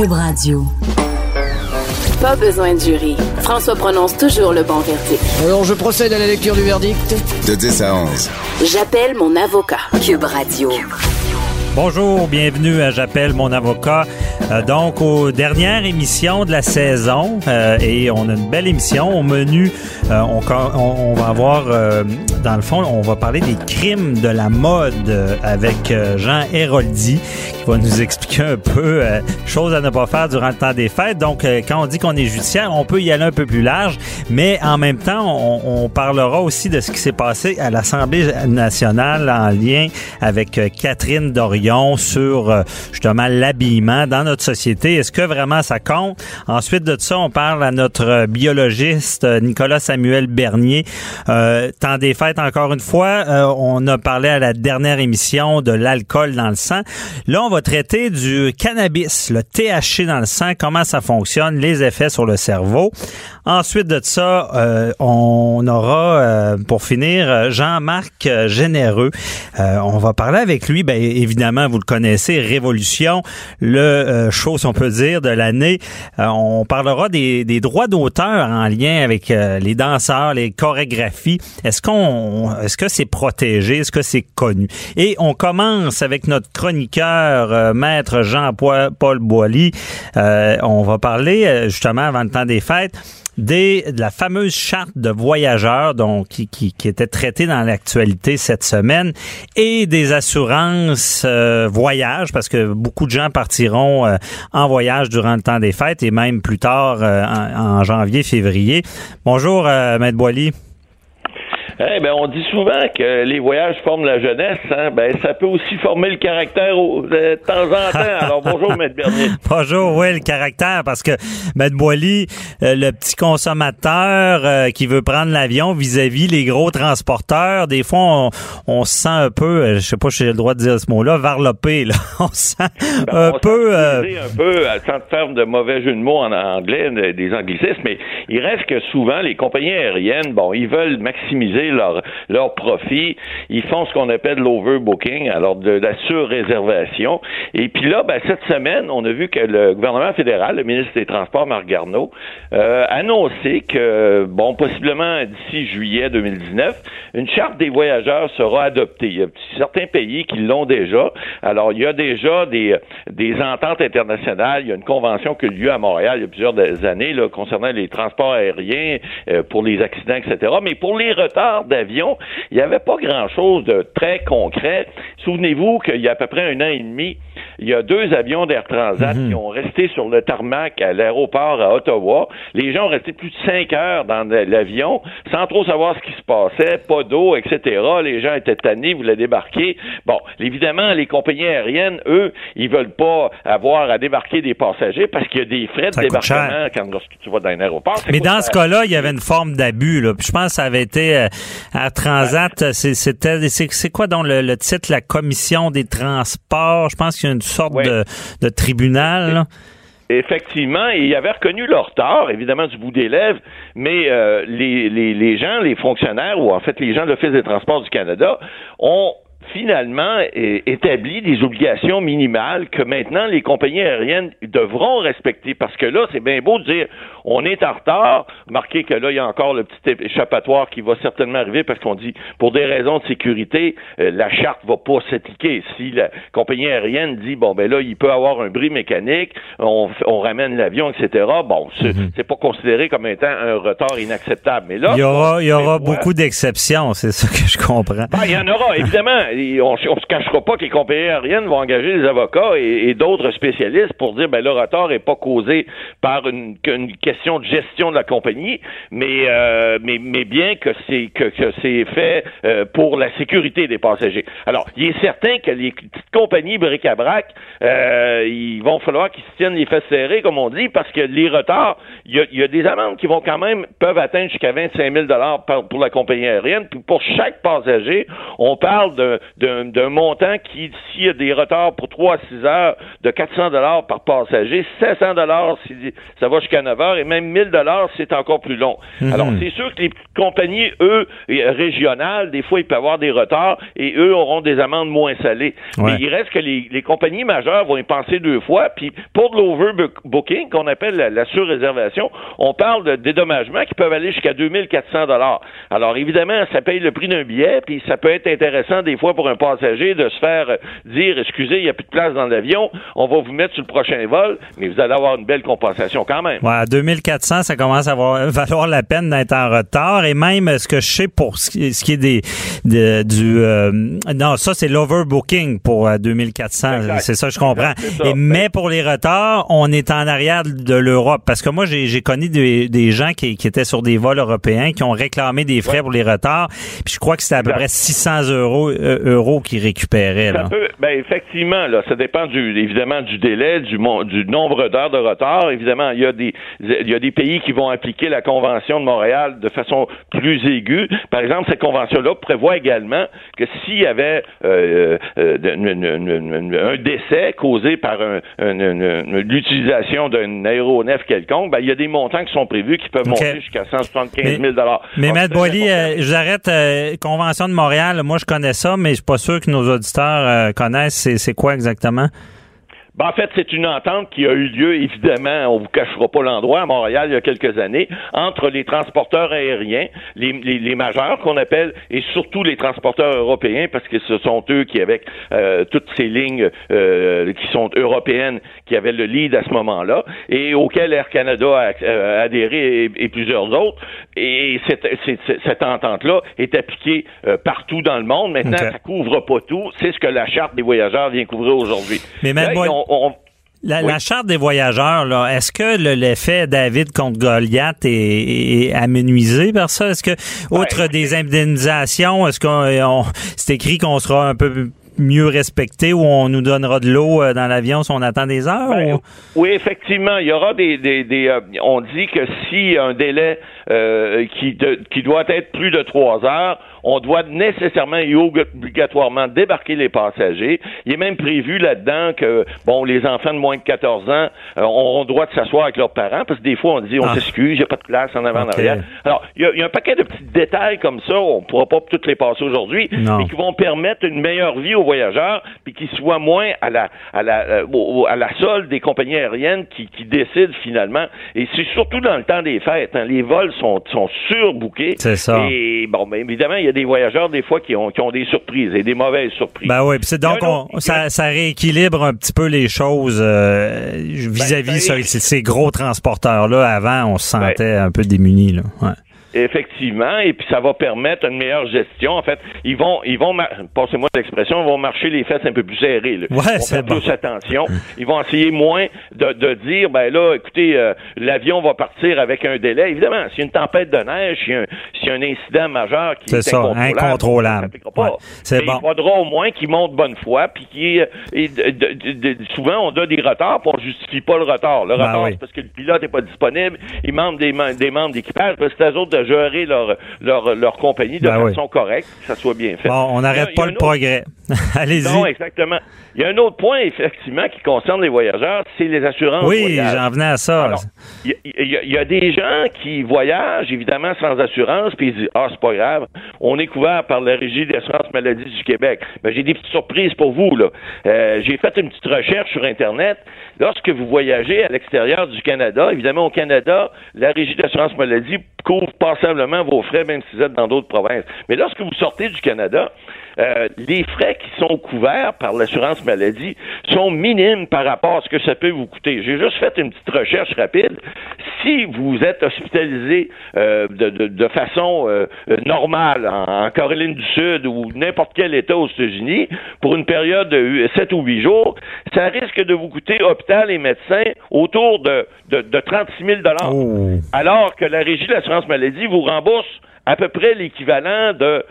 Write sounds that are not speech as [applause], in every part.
Cube Radio. Pas besoin de jury. François prononce toujours le bon verdict. Alors, je procède à la lecture du verdict. De 10 à 11. J'appelle mon avocat. Cube Radio. Bonjour, bienvenue à J'appelle mon avocat. Euh, donc, aux dernières émissions de la saison, euh, et on a une belle émission au menu. euh, on, va avoir, euh, dans le fond, on va parler des crimes de la mode euh, avec Jean Héroldi, qui va nous expliquer un peu choses à ne pas faire durant le temps des fêtes. Donc, quand on dit qu'on est judiciaire, on peut y aller un peu plus large, mais en même temps, on, on parlera aussi de ce qui s'est passé à l'Assemblée nationale en lien avec Catherine Dorion sur justement l'habillement dans notre société? Est-ce que vraiment ça compte? Ensuite de ça, on parle à notre euh, biologiste euh, Nicolas Samuel Bernier. Euh, temps des fêtes, encore une fois, euh, on a parlé à la dernière émission de l'alcool dans le sang. Là, on va traiter du cannabis, le THC dans le sang, comment ça fonctionne, les effets sur le cerveau. Ensuite de ça, euh, on aura, euh, pour finir, Jean-Marc euh, Généreux. Euh, on va parler avec lui, ben, évidemment, vous le connaissez, Révolution, le euh, show, si on peut dire, de l'année. Euh, on parlera des, des droits d'auteur en lien avec les danseurs, les chorégraphies. Est-ce qu'on, est-ce que c'est protégé? Est-ce que c'est connu? Et on commence avec notre chroniqueur, maître Jean-Paul Boilly. On va parler, justement, avant le temps des fêtes, des, de la fameuse charte de voyageurs donc, qui, qui, était traitée dans l'actualité cette semaine et des assurances euh, voyage parce que beaucoup de gens partiront euh, en voyage durant le temps des fêtes et même plus tard euh, en, en janvier, février. Bonjour, euh, Maître Boily. Eh ben, on dit souvent que les voyages forment la jeunesse. Hein? Ben, ça peut aussi former le caractère au- de temps en temps. [laughs] Alors, bonjour, Maître Bernier. Bonjour, oui, le caractère, parce que Maître Boily, euh, le petit consommateur euh, qui veut prendre l'avion vis-à-vis les gros transporteurs, des fois, on, on se sent un peu, euh, je sais pas si j'ai le droit de dire ce mot-là, varlopé, là. [laughs] On se sent Ben, un on peu... euh, un peu, euh, sans faire de mauvais jeu de mots en anglais, de- des anglicismes, mais il reste que souvent, les compagnies aériennes, bon, ils veulent maximiser leur, leur profit. Ils font ce qu'on appelle l'overbooking, alors de la surréservation. Et puis là, ben, cette semaine, on a vu que le gouvernement fédéral, le ministre des Transports, Marc Garneau, euh, annoncé que, bon, possiblement d'ici juillet 2019, une charte des voyageurs sera adoptée. Il y a certains pays qui l'ont déjà. Alors, il y a déjà des, des ententes internationales. Il y a une convention qui a eu lieu à Montréal il y a plusieurs années là, concernant les transports aériens euh, pour les accidents, etc. Mais pour les retards d'avion, il n'y avait pas grand-chose de très concret. Souvenez-vous qu'il y a à peu près un an et demi, il y a deux avions d'Air Transat qui ont resté sur le tarmac à l'aéroport à Ottawa. Les gens ont resté plus de cinq heures dans l'avion sans trop savoir ce qui se passait, pas d'eau, etc. Les gens étaient tannés, voulaient débarquer. Bon, évidemment, les compagnies aériennes, eux, ils veulent pas avoir à débarquer des passagers parce qu'il y a des frais de Ça débarquement quand tu vas dans un aéroport. Mais dans ce cas-là, il y avait une forme d'abus. Là. Puis je pense que ça avait été euh, à Transat. c'est- C'était c'est c'est quoi donc le, le titre La Commission des transports? Je pense qu'il y a une sorte Ouais. de, de tribunal. là. Effectivement, et ils avaient reconnu leur tort, évidemment du bout des lèvres, mais euh, les, les, les gens, les fonctionnaires, ou en fait les gens de l'Office des transports du Canada, ont finalement établi des obligations minimales que maintenant les compagnies aériennes devront respecter parce que là c'est bien beau de dire on est en retard marquez que là il y a encore le petit échappatoire qui va certainement arriver parce qu'on dit pour des raisons de sécurité euh, la charte va pas s'appliquer si la compagnie aérienne dit bon ben là il peut avoir un bris mécanique on, ramène l'avion etc bon c'est c'est pas considéré comme étant un retard inacceptable mais là Il y aura, il y aura on prévoit- beaucoup d'exceptions, c'est ça que je comprends. ben, il y en aura, évidemment. Et on, on se cachera pas que les compagnies aériennes vont engager des avocats et, et d'autres spécialistes pour dire ben le retard n'est pas causé par une, qu'une de gestion de la compagnie, mais euh, mais, mais bien que c'est que, c'est fait euh, pour la sécurité des passagers. Alors, il est certain que les petites compagnies bric-à-brac, euh, ils vont falloir qu'ils se tiennent les fesses serrées, comme on dit, parce que les retards, il y a, il des amendes qui vont quand même peuvent atteindre jusqu'à 25 000 dollars pour la compagnie aérienne. Puis pour chaque passager, on parle d'un montant qui, s'il y a des retards pour 3 à 6 heures, de 400 dollars par passager, 700 dollars si ça va jusqu'à 9 heures, et même 1000 dollars c'est encore plus long. Mhm. Alors, c'est sûr que les compagnies, eux, régionales, des fois, ils peuvent avoir des retards, et eux auront des amendes moins salées. Ouais. Mais il reste que les, les compagnies majeures vont y penser deux fois, puis pour de l'overbooking, qu'on appelle la, la surréservation, on parle de dédommagements qui peuvent aller jusqu'à 2400 dollars. Alors, évidemment, ça paye le prix d'un billet, puis ça peut être intéressant des fois pour un passager de se faire euh, dire, excusez, il n'y a plus de place dans l'avion, on va vous mettre sur le prochain vol, mais vous allez avoir une belle compensation quand même. Ouais, 2400, ça commence à avoir- [laughs] valoir la peine d'être en retard. Et même ce que je sais pour ce qui, ce qui est des de- du euh, non, ça c'est l'overbooking pour euh, 2400. Exact. C'est ça, je comprends. Ça. Et mais pour les retards, on est en arrière de l'Europe parce que moi j'ai connu des, des gens qui, qui étaient sur des vols européens qui ont réclamé des frais pour les retards. Puis je crois que c'était à peu près 600 euros euh, euros qu'ils récupéraient. Là. peut, ben effectivement, là, ça dépend du, évidemment du délai, du, du nombre d'heures de retard. Évidemment, il y a des, il y a des pays qui vont appliquer la convention de Montréal de façon plus aiguë. Par exemple, cette convention-là prévoit également que s'il y avait euh, euh, une- une- une- une- un décès causé par l'utilisation d'un aéronef quelconque, ben, il y a des montants qui sont prévus qui peuvent monter jusqu'à 175 000 Mais, c'est Boily, euh, je vous arrête. euh, Convention de Montréal, moi je connais ça, mais je suis pas sûr que nos auditeurs euh, connaissent. C'est quoi exactement? Ben, en fait, c'est une entente qui a eu lieu, évidemment, on vous cachera pas l'endroit, à Montréal, il y a quelques années, entre les transporteurs aériens, les, les, les majeurs qu'on appelle, et surtout les transporteurs européens, parce que ce sont eux qui, avec euh, toutes ces lignes euh, qui sont européennes, qui avaient le lead à ce moment-là, et auquel Air Canada a euh, adhéré et, et plusieurs autres. Et cette, cette, cette entente-là est appliquée euh, partout dans le monde. Maintenant, OK. ça couvre pas tout. C'est ce que la Charte des voyageurs vient couvrir aujourd'hui. Mais Maître Là, on- La, Oui. la charte des voyageurs, là, est-ce que le- l'effet David contre Goliath est, est, amenuisé par ça? Est-ce que, outre des indemnisations, est-ce qu'on on- c'est écrit qu'on sera un peu mieux respecté ou on nous donnera de l'eau euh, dans l'avion si on attend des heures? Ben, ou- oui, effectivement, il y aura des, des, des, euh, on dit que si un délai euh, qui, de- qui doit être plus de trois heures, on doit nécessairement et obligatoirement débarquer les passagers. Il est même prévu là-dedans que bon, les enfants de moins de 14 ans euh, auront droit de s'asseoir avec leurs parents parce que des fois on dit on Ah. s'excuse, il n'y a pas de place en avant en Ok. arrière. Alors, il y, a, il y a un paquet de petits détails comme ça, on ne pourra pas toutes les passer aujourd'hui, mais qui vont permettre une meilleure vie aux voyageurs, puis qui soient moins à la à la euh, à la solde des compagnies aériennes qui, qui décident finalement. Et c'est surtout dans le temps des fêtes, hein, les vols sont sont surbookés. C'est ça. Et bon, ben, évidemment, il y a des voyageurs des fois qui ont qui ont des surprises et des mauvaises surprises. Ben oui, c'est donc on- autre- ça, ça rééquilibre un petit peu les choses euh, vis-à-vis Ben, ça- ça- ces, ces gros transporteurs là. Avant, on se Ben, sentait un peu démunis là. Ouais. Effectivement, et puis ça va permettre une meilleure gestion. En fait, ils vont, ils vont, passez-moi l'expression, ils vont marcher les fesses un peu plus serrées. Là. Ouais, ils vont c'est faire bon. plus attention. Ils vont essayer moins de, de dire, ben là, écoutez, euh, l'avion va partir avec un délai. Évidemment, s'il y a une tempête de neige, s'il y a un, y a un incident majeur qui est ça, incontrôlable. Ouais, c'est bon. Il faudra au moins qu'ils montent bonne foi, puis de- de- souvent on a des retards, puis on justifie pas le retard. Le Ben retard, oui. c'est parce que le pilote n'est pas disponible. Ils demandent des, des membres d'équipage, parce que c'est autres de gérer leur, leur, leur compagnie de Ben oui. façon correcte, que ça soit bien fait. Bon, on n'arrête pas le autre- progrès. [laughs] Allez-y. Non, exactement. Il y a un autre point, effectivement, qui concerne les voyageurs, c'est les assurances. Oui, j'en venais à ça. Y, y il y a des gens qui voyagent, évidemment, sans assurance, puis ils disent Ah, c'est pas grave, on est couvert par la Régie d'assurance maladie du Québec. Ben, j'ai des petites surprises pour vous, là. Euh, j'ai fait une petite recherche sur Internet. Lorsque vous voyagez à l'extérieur du Canada, évidemment, au Canada, la Régie d'assurance maladie couvre passablement vos frais, même si vous êtes dans d'autres provinces. Mais lorsque vous sortez du Canada, euh, les frais qui sont couverts par l'assurance maladie sont minimes par rapport à ce que ça peut vous coûter. J'ai juste fait une petite recherche rapide. Si vous êtes hospitalisé euh, de, de- de façon euh, normale en, en Caroline du Sud ou n'importe quel État aux États-Unis pour une période de 7 ou 8 jours, ça risque de vous coûter hôpital et médecin autour de, de, de 36 000 Oh. alors que la Régie de l'assurance maladie vous rembourse à peu près l'équivalent de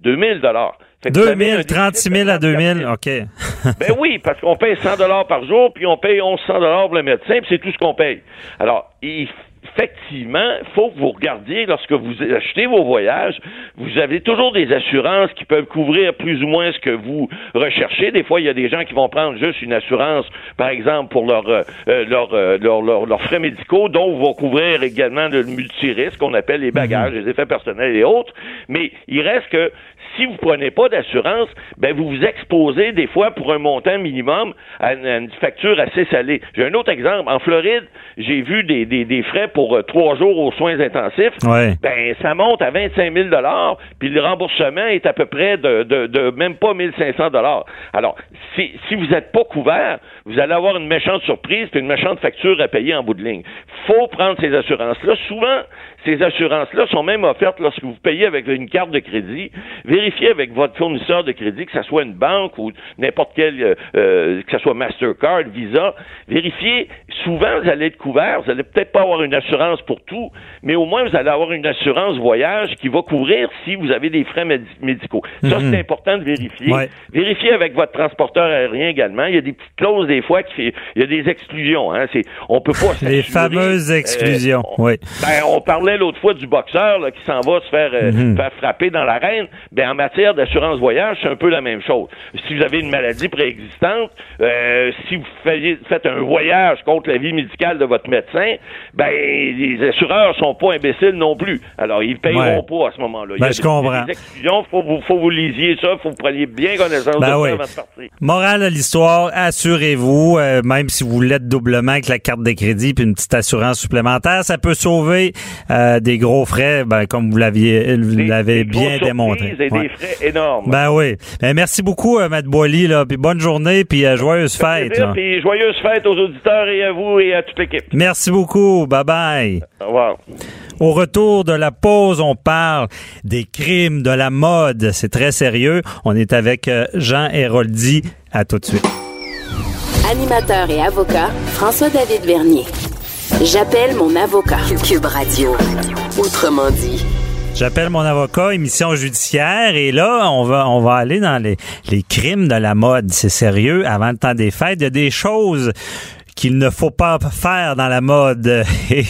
2000 dollars. Fait que vous avez un 2000, 36 000 à 2000, OK. ben oui, parce qu'on paye 100 dollars par jour, puis on paye 1100 dollars pour le médecin, puis c'est tout ce qu'on paye. Alors, il, effectivement, il faut que vous regardiez lorsque vous achetez vos voyages, vous avez toujours des assurances qui peuvent couvrir plus ou moins ce que vous recherchez. Des fois, il y a des gens qui vont prendre juste une assurance, par exemple, pour euh, euh, euh, leur, leur, leurs frais médicaux, dont vont couvrir également le multirisque qu'on appelle les bagages, mhm. les effets personnels et autres. Mais il reste que si vous prenez pas d'assurance, ben vous vous exposez des fois pour un montant minimum à une, facture assez salée. J'ai un autre exemple. En Floride, j'ai vu des, des, des, frais pour euh, trois jours aux soins intensifs. Ben ça monte à 25 000 dollars, puis le remboursement est à peu près de, de, de même pas 1500 dollars. Alors, si, si vous n'êtes pas couvert, vous allez avoir une méchante surprise puis une méchante facture à payer en bout de ligne. Faut prendre ces assurances-là. Souvent, ces assurances-là sont même offertes lorsque vous payez avec une carte de crédit. Vérifiez avec votre fournisseur de crédit, que ce soit une banque ou n'importe quel, euh, euh, que ce soit Mastercard, Visa. Vérifiez. Souvent, vous allez être couvert. Vous allez peut-être pas avoir une assurance pour tout, mais au moins, vous allez avoir une assurance voyage qui va couvrir si vous avez des frais médicaux. Ça, c'est mhm. important de vérifier. Vérifiez avec votre transporteur aérien également. Il y a des petites clauses des fois qui, il y a des exclusions. Hein. C'est, on peut pas. Les fameuses exclusions. Euh, oui. Ben, on parlait l'autre fois du boxeur qui s'en va se faire, euh, mhm. faire frapper dans l'arène. Ben, en matière d'assurance voyage, c'est un peu la même chose. Si vous avez une maladie préexistante, euh, si vous faites un voyage contre la vie médicale de votre médecin, ben les assureurs sont pas imbéciles non plus. Alors, ils payeront pas à ce moment-là. Ben, je comprends. Il faut, faut vous lisiez ça, faut vous preniez bien connaissance ben de ça avant de partir. Morale de l'histoire, assurez-vous, euh, même si vous l'êtes doublement avec la carte de crédit puis une petite assurance supplémentaire, ça peut sauver euh, des gros frais, ben, comme vous l'aviez l'avez bien démontré. Des frais énormes. Ben oui. Ben, merci beaucoup, euh, Matt Boily, là, puis bonne journée, puis euh, joyeuse fête. Puis joyeuse fête aux auditeurs et à vous et à toute l'équipe. Merci beaucoup. Bye bye. Au revoir. Au retour de la pause, on parle des crimes de la mode. C'est très sérieux. On est avec Jean Héroldi. À tout de suite. Animateur et avocat, François-David Vernier. J'appelle mon avocat. Cube Radio. Autrement dit. J'appelle mon avocat, émission judiciaire, et là, on va, on va aller dans les, les crimes de la mode. C'est sérieux. Avant le temps des fêtes, il y a des choses qu'il ne faut pas faire dans la mode. [laughs] Et,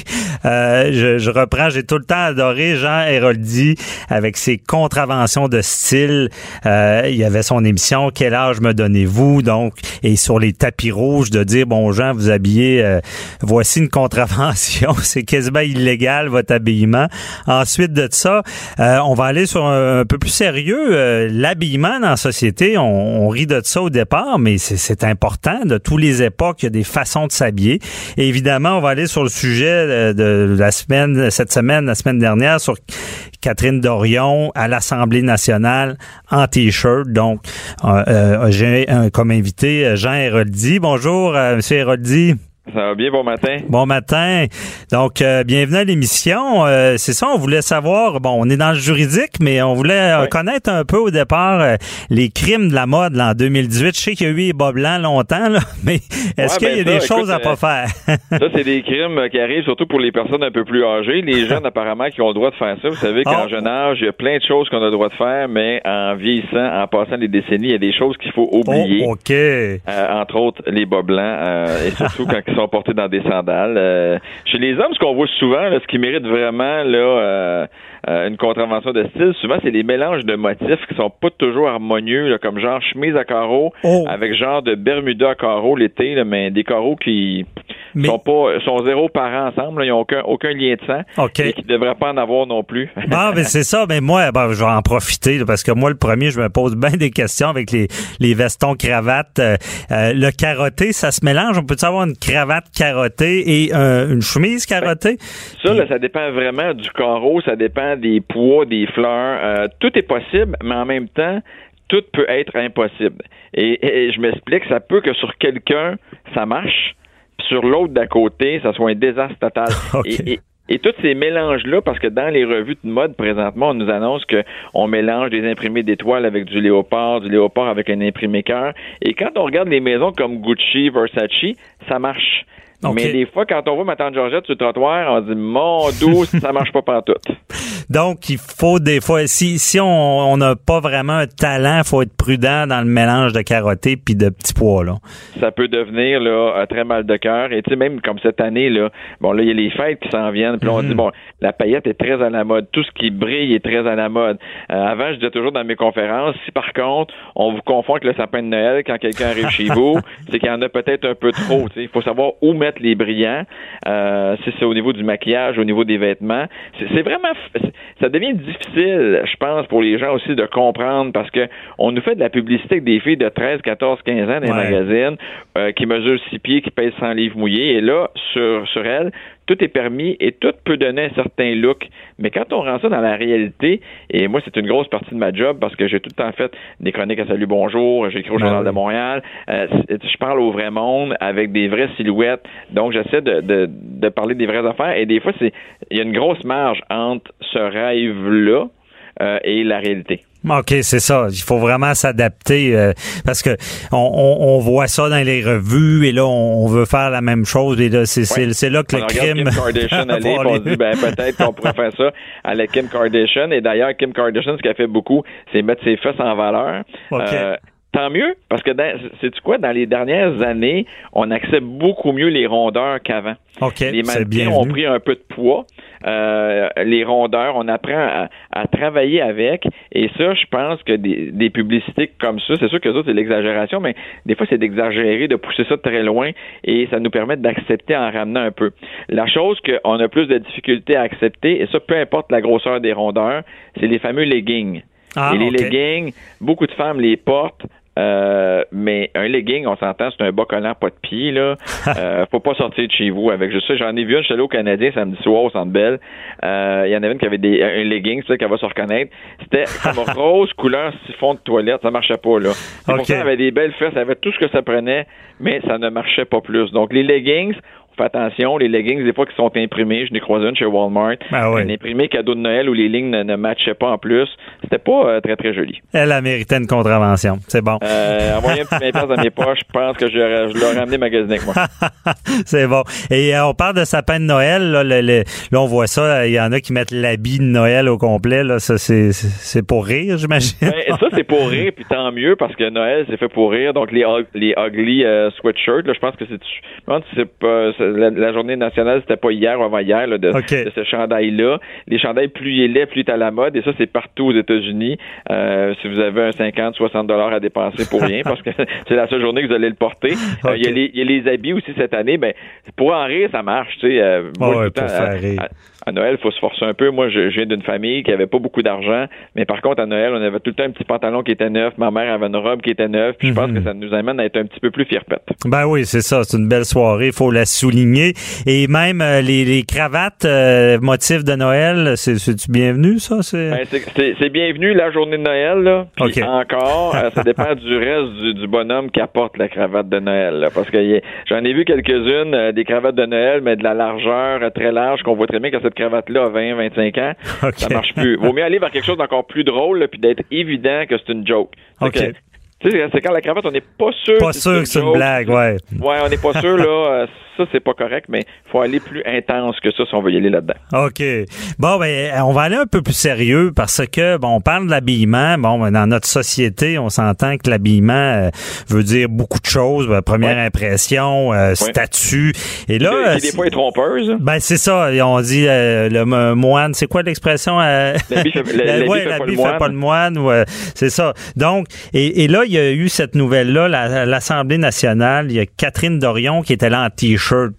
euh, je, je, reprends, j'ai tout le temps adoré Jean Héroldi avec ses contraventions de style. Euh, il y avait son émission Quel âge me donnez-vous donc et sur les tapis rouges de dire bon Jean vous habillez euh, voici une contravention, [laughs] c'est quasiment illégal votre habillement. Ensuite de ça, euh, on va aller sur un, peu plus sérieux euh, l'habillement dans la société. On, on, rit de ça au départ, mais c'est important de tous les époques, il y a des façons de s'habiller. évidemment, on va aller sur le sujet de la semaine, cette semaine, la semaine dernière, sur Catherine Dorion à l'Assemblée nationale en t-shirt. Donc, euh, euh, j'ai comme invité euh, Jean Héroldi. Bonjour, Monsieur Héroldi. Ça va bien, bon matin. Bon matin. Donc, euh, bienvenue à l'émission. Euh, c'est ça, on voulait savoir, bon, on est dans le juridique, mais on voulait euh, connaître un peu au départ les crimes de la mode là, en 2018. Je sais qu'il y a eu les bas blancs longtemps, là, [laughs] mais est-ce qu'il y a ben des choses à pas faire? [laughs] ça, c'est des crimes qui arrivent surtout pour les personnes un peu plus âgées. Les [laughs] jeunes, apparemment, qui ont le droit de faire ça. Vous savez qu'en oh. jeune âge, il y a plein de choses qu'on a le droit de faire, mais en vieillissant, en passant les décennies, il y a des choses qu'il faut oublier. Oh, OK. entre autres, les bas blancs, et surtout quand sont portés dans des sandales. Euh, chez les hommes, ce qu'on voit souvent, ce qui mérite vraiment là euh, euh, une contravention de style, souvent c'est des mélanges de motifs qui sont pas toujours harmonieux, comme genre chemise à carreaux oh. avec genre de Bermuda à carreaux l'été, mais des carreaux qui sont pas sont zéro parents ensemble, ils n'ont aucun aucun lien de sang et qui devraient pas en avoir non plus. [laughs] Ah, mais c'est ça. Mais moi, ben, je vais en profiter parce que moi, le premier, je me pose bien des questions avec les, les vestons cravates. le carotté, ça se mélange? On peut avoir une cravate carottée et une chemise carottée? ça, là, ça dépend vraiment du carreau, ça dépend des poids, des fleurs. Euh, tout est possible, mais en même temps, tout peut être impossible. Et, je m'explique, ça peut que sur quelqu'un, ça marche, sur l'autre d'à côté, ça soit un désastre total. [laughs] Et, et tous ces mélanges-là, parce que dans les revues de mode présentement, on nous annonce qu'on mélange des imprimés d'étoiles avec du léopard, du léopard avec un imprimé cœur. Et quand on regarde les maisons comme Gucci, Versace, ça marche. Mais des fois, quand on voit ma tante Georgette sur le trottoir, on se dit, mon doux, [laughs] ça marche pas tout. Donc, il faut des fois, si, si on n'a pas vraiment un talent, il faut être prudent dans le mélange de carotté puis de petits pois, là. Ça peut devenir, là, un très mal de cœur. Et tu sais, même comme cette année, là, bon, là, il y a les fêtes qui s'en viennent. Puis on Mhm. dit, bon, la paillette est très à la mode. Tout ce qui brille est très à la mode. Euh, avant, je disais toujours dans mes conférences, si par contre, on vous confond avec le sapin de Noël quand quelqu'un arrive chez [laughs] vous, c'est qu'il y en a peut-être un peu trop. tu sais. Il faut savoir où mettre les brillants. Euh, si c'est au niveau du maquillage, au niveau des vêtements. C'est vraiment, ça devient difficile, je pense, pour les gens aussi de comprendre parce que on nous fait de la publicité avec des filles de 13, 14, 15 ans dans les Ouais. magazines euh, qui mesurent 6 pieds, qui pèsent 100 livres mouillés. Et là, sur, sur elles, tout est permis et tout peut donner un certain look. Mais quand on rend ça dans la réalité, et moi, c'est une grosse partie de ma job parce que j'ai tout le temps fait des chroniques à Salut Bonjour, j'ai écrit au Ben Journal de Montréal, euh, je parle au vrai monde avec des vraies silhouettes. Donc, j'essaie de, de, de parler des vraies affaires et des fois, c'est il y a une grosse marge entre ce rêve-là euh, et la réalité. OK, c'est ça. Il faut vraiment s'adapter euh, parce que on, on, on voit ça dans les revues et là, on, on veut faire la même chose et là, c'est là que On le crime... Kim [laughs] Kardashian aller, on se dit ben peut-être qu'on pourrait faire ça à la Kim Kardashian. Et d'ailleurs, Kim Kardashian, ce qu'elle fait beaucoup, c'est mettre ses fesses en valeur. OK. Euh, tant mieux, parce que c'est quoi, dans les dernières années, on accepte beaucoup mieux les rondeurs qu'avant. OK, Les mannequins ont pris un peu de poids. Euh, les rondeurs, on apprend à, à travailler avec. Et ça, je pense que des, des publicités comme ça, c'est sûr que ça, c'est l'exagération, mais des fois, c'est d'exagérer, de pousser ça très loin et ça nous permet d'accepter en ramenant un peu. La chose qu'on a plus de difficulté à accepter, et ça, peu importe la grosseur des rondeurs, c'est les fameux leggings. Ah, et les leggings, beaucoup de femmes les portent. Euh, mais un legging, on s'entend, c'est un bas collant, pas de pied, là. [laughs] Euh, faut pas sortir de chez vous avec juste ça. J'en ai vu une, je suis allé au Canadien samedi soir au Centre Bell. Euh, Il y en avait une qui avait des, un legging, c'est ça qu'elle va se reconnaître. C'était [laughs] comme rose couleur siphon de toilette. Ça marchait pas, là. Et OK. Pourtant, elle avait des belles fesses, elle avait tout ce que ça prenait, mais ça ne marchait pas plus. Donc, les leggings, on fait attention, les leggings, des fois, qui sont imprimés, je n'ai croisé une chez Walmart, Ah oui. un imprimé cadeau de Noël où les lignes ne, ne matchaient pas en plus. C'était pas euh, très, très joli. Elle a mérité une contravention. C'est bon. Euh, envoyer un petit 20 piastres dans mes poches, je pense que je, je l'aurais amené magasiner avec moi. [laughs] c'est bon. Et euh, on parle de sapin de Noël. Là, le- le- là, on voit ça. Il y en a qui mettent l'habit de Noël au complet. Là, ça, c'est, pour rire, j'imagine. Ben, ça, c'est pour rire, puis tant mieux, parce que Noël, c'est fait pour rire. Donc, les, les ugly euh, sweatshirts, là, je pense que c'est... Je c'est pas... c'est- La, la journée nationale, c'était pas hier ou avant-hier, là, de, de ce chandail-là. Les chandails, plus il est laid, plus il est à la mode, et ça, c'est partout aux États-Unis. Euh, si vous avez un 50, 60 dollars à dépenser pour rien, [laughs] parce que c'est la seule journée que vous allez le porter. Euh, Il y, a les- il y a les habits aussi cette année, ben, pour en rire, ça marche, tu sais. Euh, moi, Ouais, pour faire rire. à- à Noël, il faut se forcer un peu. Moi, je, je viens d'une famille qui avait pas beaucoup d'argent, mais par contre, à Noël, on avait tout le temps un petit pantalon qui était neuf. Ma mère avait une robe qui était neuve. Puis je pense Mhm. que ça nous amène à être un petit peu plus fierpette. Ben oui, c'est ça. C'est une belle soirée. Il faut la souligner. Et même euh, les, les cravates euh, motifs de Noël, c'est, c'est-tu bienvenu, ça? C'est... Ben, bienvenu la journée de Noël, là. Puis encore, euh, ça dépend [laughs] du reste du, du bonhomme qui apporte la cravate de Noël. là. parce que j'en ai vu quelques-unes, euh, des cravates de Noël, mais de la largeur très large, qu'on voit très bien que cette cravate-là a 20, 25 ans. [laughs] OK. Ça marche plus. Vaut mieux aller vers quelque chose d'encore plus drôle, là, puis d'être évident que c'est une joke. C'est OK. que- Tu sais, c'est quand la cravate, on n'est pas sûr. Pas si sûr que c'est une joke. blague, ouais. Ouais, on n'est pas sûr, là. [laughs] euh, ça, c'est pas correct, mais faut aller plus intense que ça si on veut y aller là-dedans. OK. Bon, ben, on va aller un peu plus sérieux parce que, bon, on parle de l'habillement. Bon, ben, dans notre société, on s'entend que l'habillement euh, veut dire beaucoup de choses. Ben, première Ouais. impression, euh, statut. Et là, Qui- euh, qui des fois est trompeuse. ben, c'est ça. Et On dit euh, le mo- moine. C'est quoi l'expression? euh, L'habit fait- [laughs] ouais, fait pas le fait pas le moine. euh, c'est ça. Donc, et, et là, il y a eu cette nouvelle-là, la- l'Assemblée nationale. Il y a Catherine Dorion qui était là en T-shirt. sure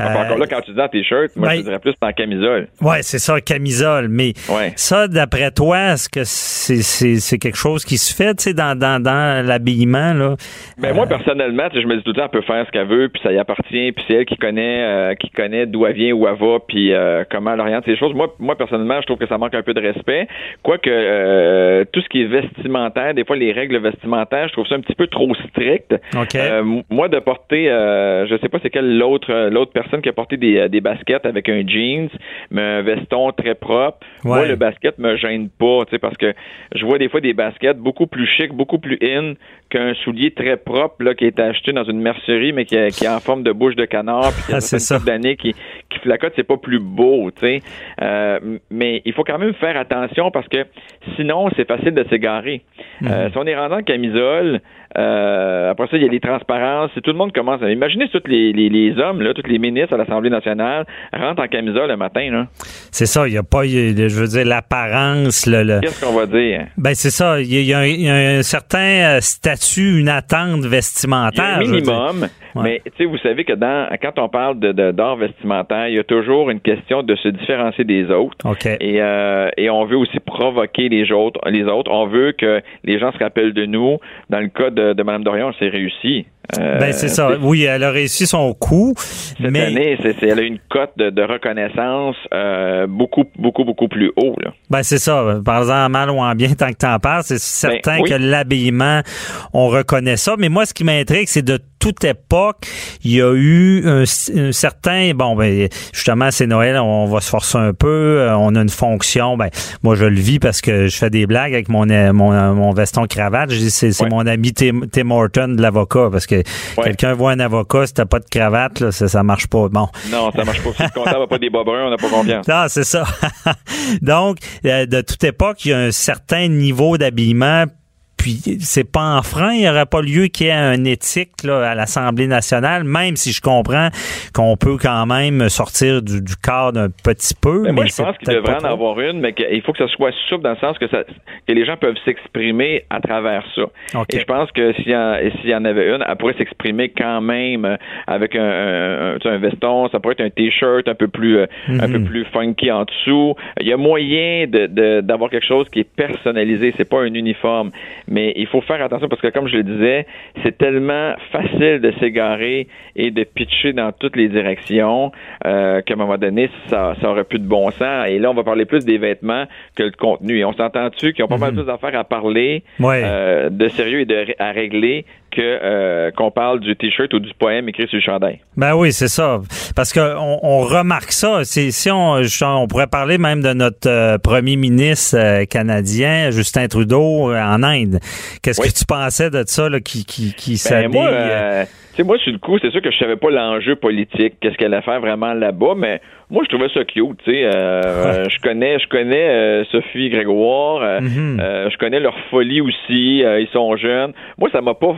Euh, encore là, quand tu dis en t-shirt, moi, ben- je dirais plus en camisole. Ouais, c'est ça, camisole. Mais Ouais. ça, d'après toi, est-ce que c'est, c'est, c'est quelque chose qui se fait, tu sais, dans, dans, dans l'habillement, là? Ben, moi, personnellement, tu sais, je me dis tout le temps, elle peut faire ce qu'elle veut, puis ça y appartient, puis c'est elle qui connaît, euh, qui connaît d'où elle vient, où elle va, puis euh, comment elle oriente ces choses. Moi, moi, personnellement, je trouve que ça manque un peu de respect. Quoique, euh, tout ce qui est vestimentaire, des fois, les règles vestimentaires, je trouve ça un petit peu trop strict. OK. Euh, m- moi, de porter, euh, je sais pas c'est quelle l'autre euh, l'autre personne qui a porté des, euh, des baskets avec un jeans, mais un veston très propre. Moi, le basket me gêne pas, tu sais, parce que je vois des fois des baskets beaucoup plus chic, beaucoup plus in qu'un soulier très propre là, qui est acheté dans une mercerie, mais qui, est en forme de bouche de canard, puis qui a ah, c'est ça. d'années qui, qui flacote, c'est pas plus beau, tu sais. Euh, mais il faut quand même faire attention parce que sinon, c'est facile de s'égarer. Euh, mhm. si on est rendu en camisole, euh, après ça, il y a les transparences. Si tout le monde commence à... Imaginez tous les, les, les hommes, là, tous les ministres à l'Assemblée nationale rentrent en camisole le matin. C'est ça, il n'y a pas, je veux dire, l'apparence. Le, Qu'est-ce qu'on va dire? Ben, c'est ça. Il y, a, un certain statut, une attente vestimentaire. Il y a un minimum. Mais tu sais, vous savez que dans quand on parle de, d'art vestimentaire, il y a toujours une question de se différencier des autres. Et, euh, et on veut aussi provoquer les autres, les autres. On veut que les gens se rappellent de nous. Dans le cas de, de Mme Dorion, c'est réussi. Euh, ben c'est ça. Oui, elle a réussi son coup. Cette année, c'est, elle a une cote de, reconnaissance euh, beaucoup, beaucoup, beaucoup plus haut. Là. Ben c'est ça. Par exemple, mal ou en bien, tant que t'en parles, c'est ben, certain que l'habillement, on reconnaît ça. Mais moi, ce qui m'intrigue, c'est de toute époque, il y a eu un, certain, bon, ben, justement, c'est Noël, on va se forcer un peu, euh, on a une fonction, ben, moi, je le vis parce que je fais des blagues avec mon, mon, mon veston cravate. Je dis, c'est, mon ami Tim, Tim Horton de l'avocat, parce que quelqu'un voit un avocat, si t'as pas de cravate, là, ça, ça marche pas. Bon. Non, ça marche pas. Si le comptable n'a pas des bas on n'a pas confiance. [laughs] Non, c'est ça. [laughs] Donc, euh, de toute époque, il y a un certain niveau d'habillement puis c'est pas en frein, il n'y aurait pas lieu qu'il y ait un éthique là, à l'Assemblée nationale, même si je comprends qu'on peut quand même sortir du, du cadre un petit peu. Mais, moi, je pense qu'il devrait en avoir une, mais qu'il faut que ça soit souple dans le sens que, ça, que les gens peuvent s'exprimer à travers ça. Et je pense que s'il y, y, en avait une, elle pourrait s'exprimer quand même avec un, un, veston, ça pourrait être un t-shirt un peu plus un peu mhm. plus funky en dessous. Il y a moyen de d'avoir quelque chose qui est personnalisé, c'est pas un uniforme mais il faut faire attention parce que, comme je le disais, c'est tellement facile de s'égarer et de pitcher dans toutes les directions euh, qu'à un moment donné, ça, ça aurait plus de bon sens. Et là, on va parler plus des vêtements que le contenu. Et on s'entend-tu qu'ils ont pas mal mhm. plus d'affaires à parler, euh, de sérieux et de, à régler que euh, qu'on parle du t-shirt ou du poème écrit sur le chandail. Ben oui, c'est ça. Parce que on, remarque ça. Si on, on pourrait parler même de notre euh, premier ministre euh, canadien, Justin Trudeau, en Inde. Qu'est-ce que tu pensais de ça, là, qui, qui, qui ben moi, moi, sur le coup, c'est sûr que je savais pas l'enjeu politique, qu'est-ce qu'elle allait faire vraiment là-bas, mais moi, je trouvais ça cute, tu sais. Euh, je connais, je connais euh, Sophie Grégoire. Euh, mhm. je connais leur folie aussi. ils sont jeunes. Moi, ça m'a pas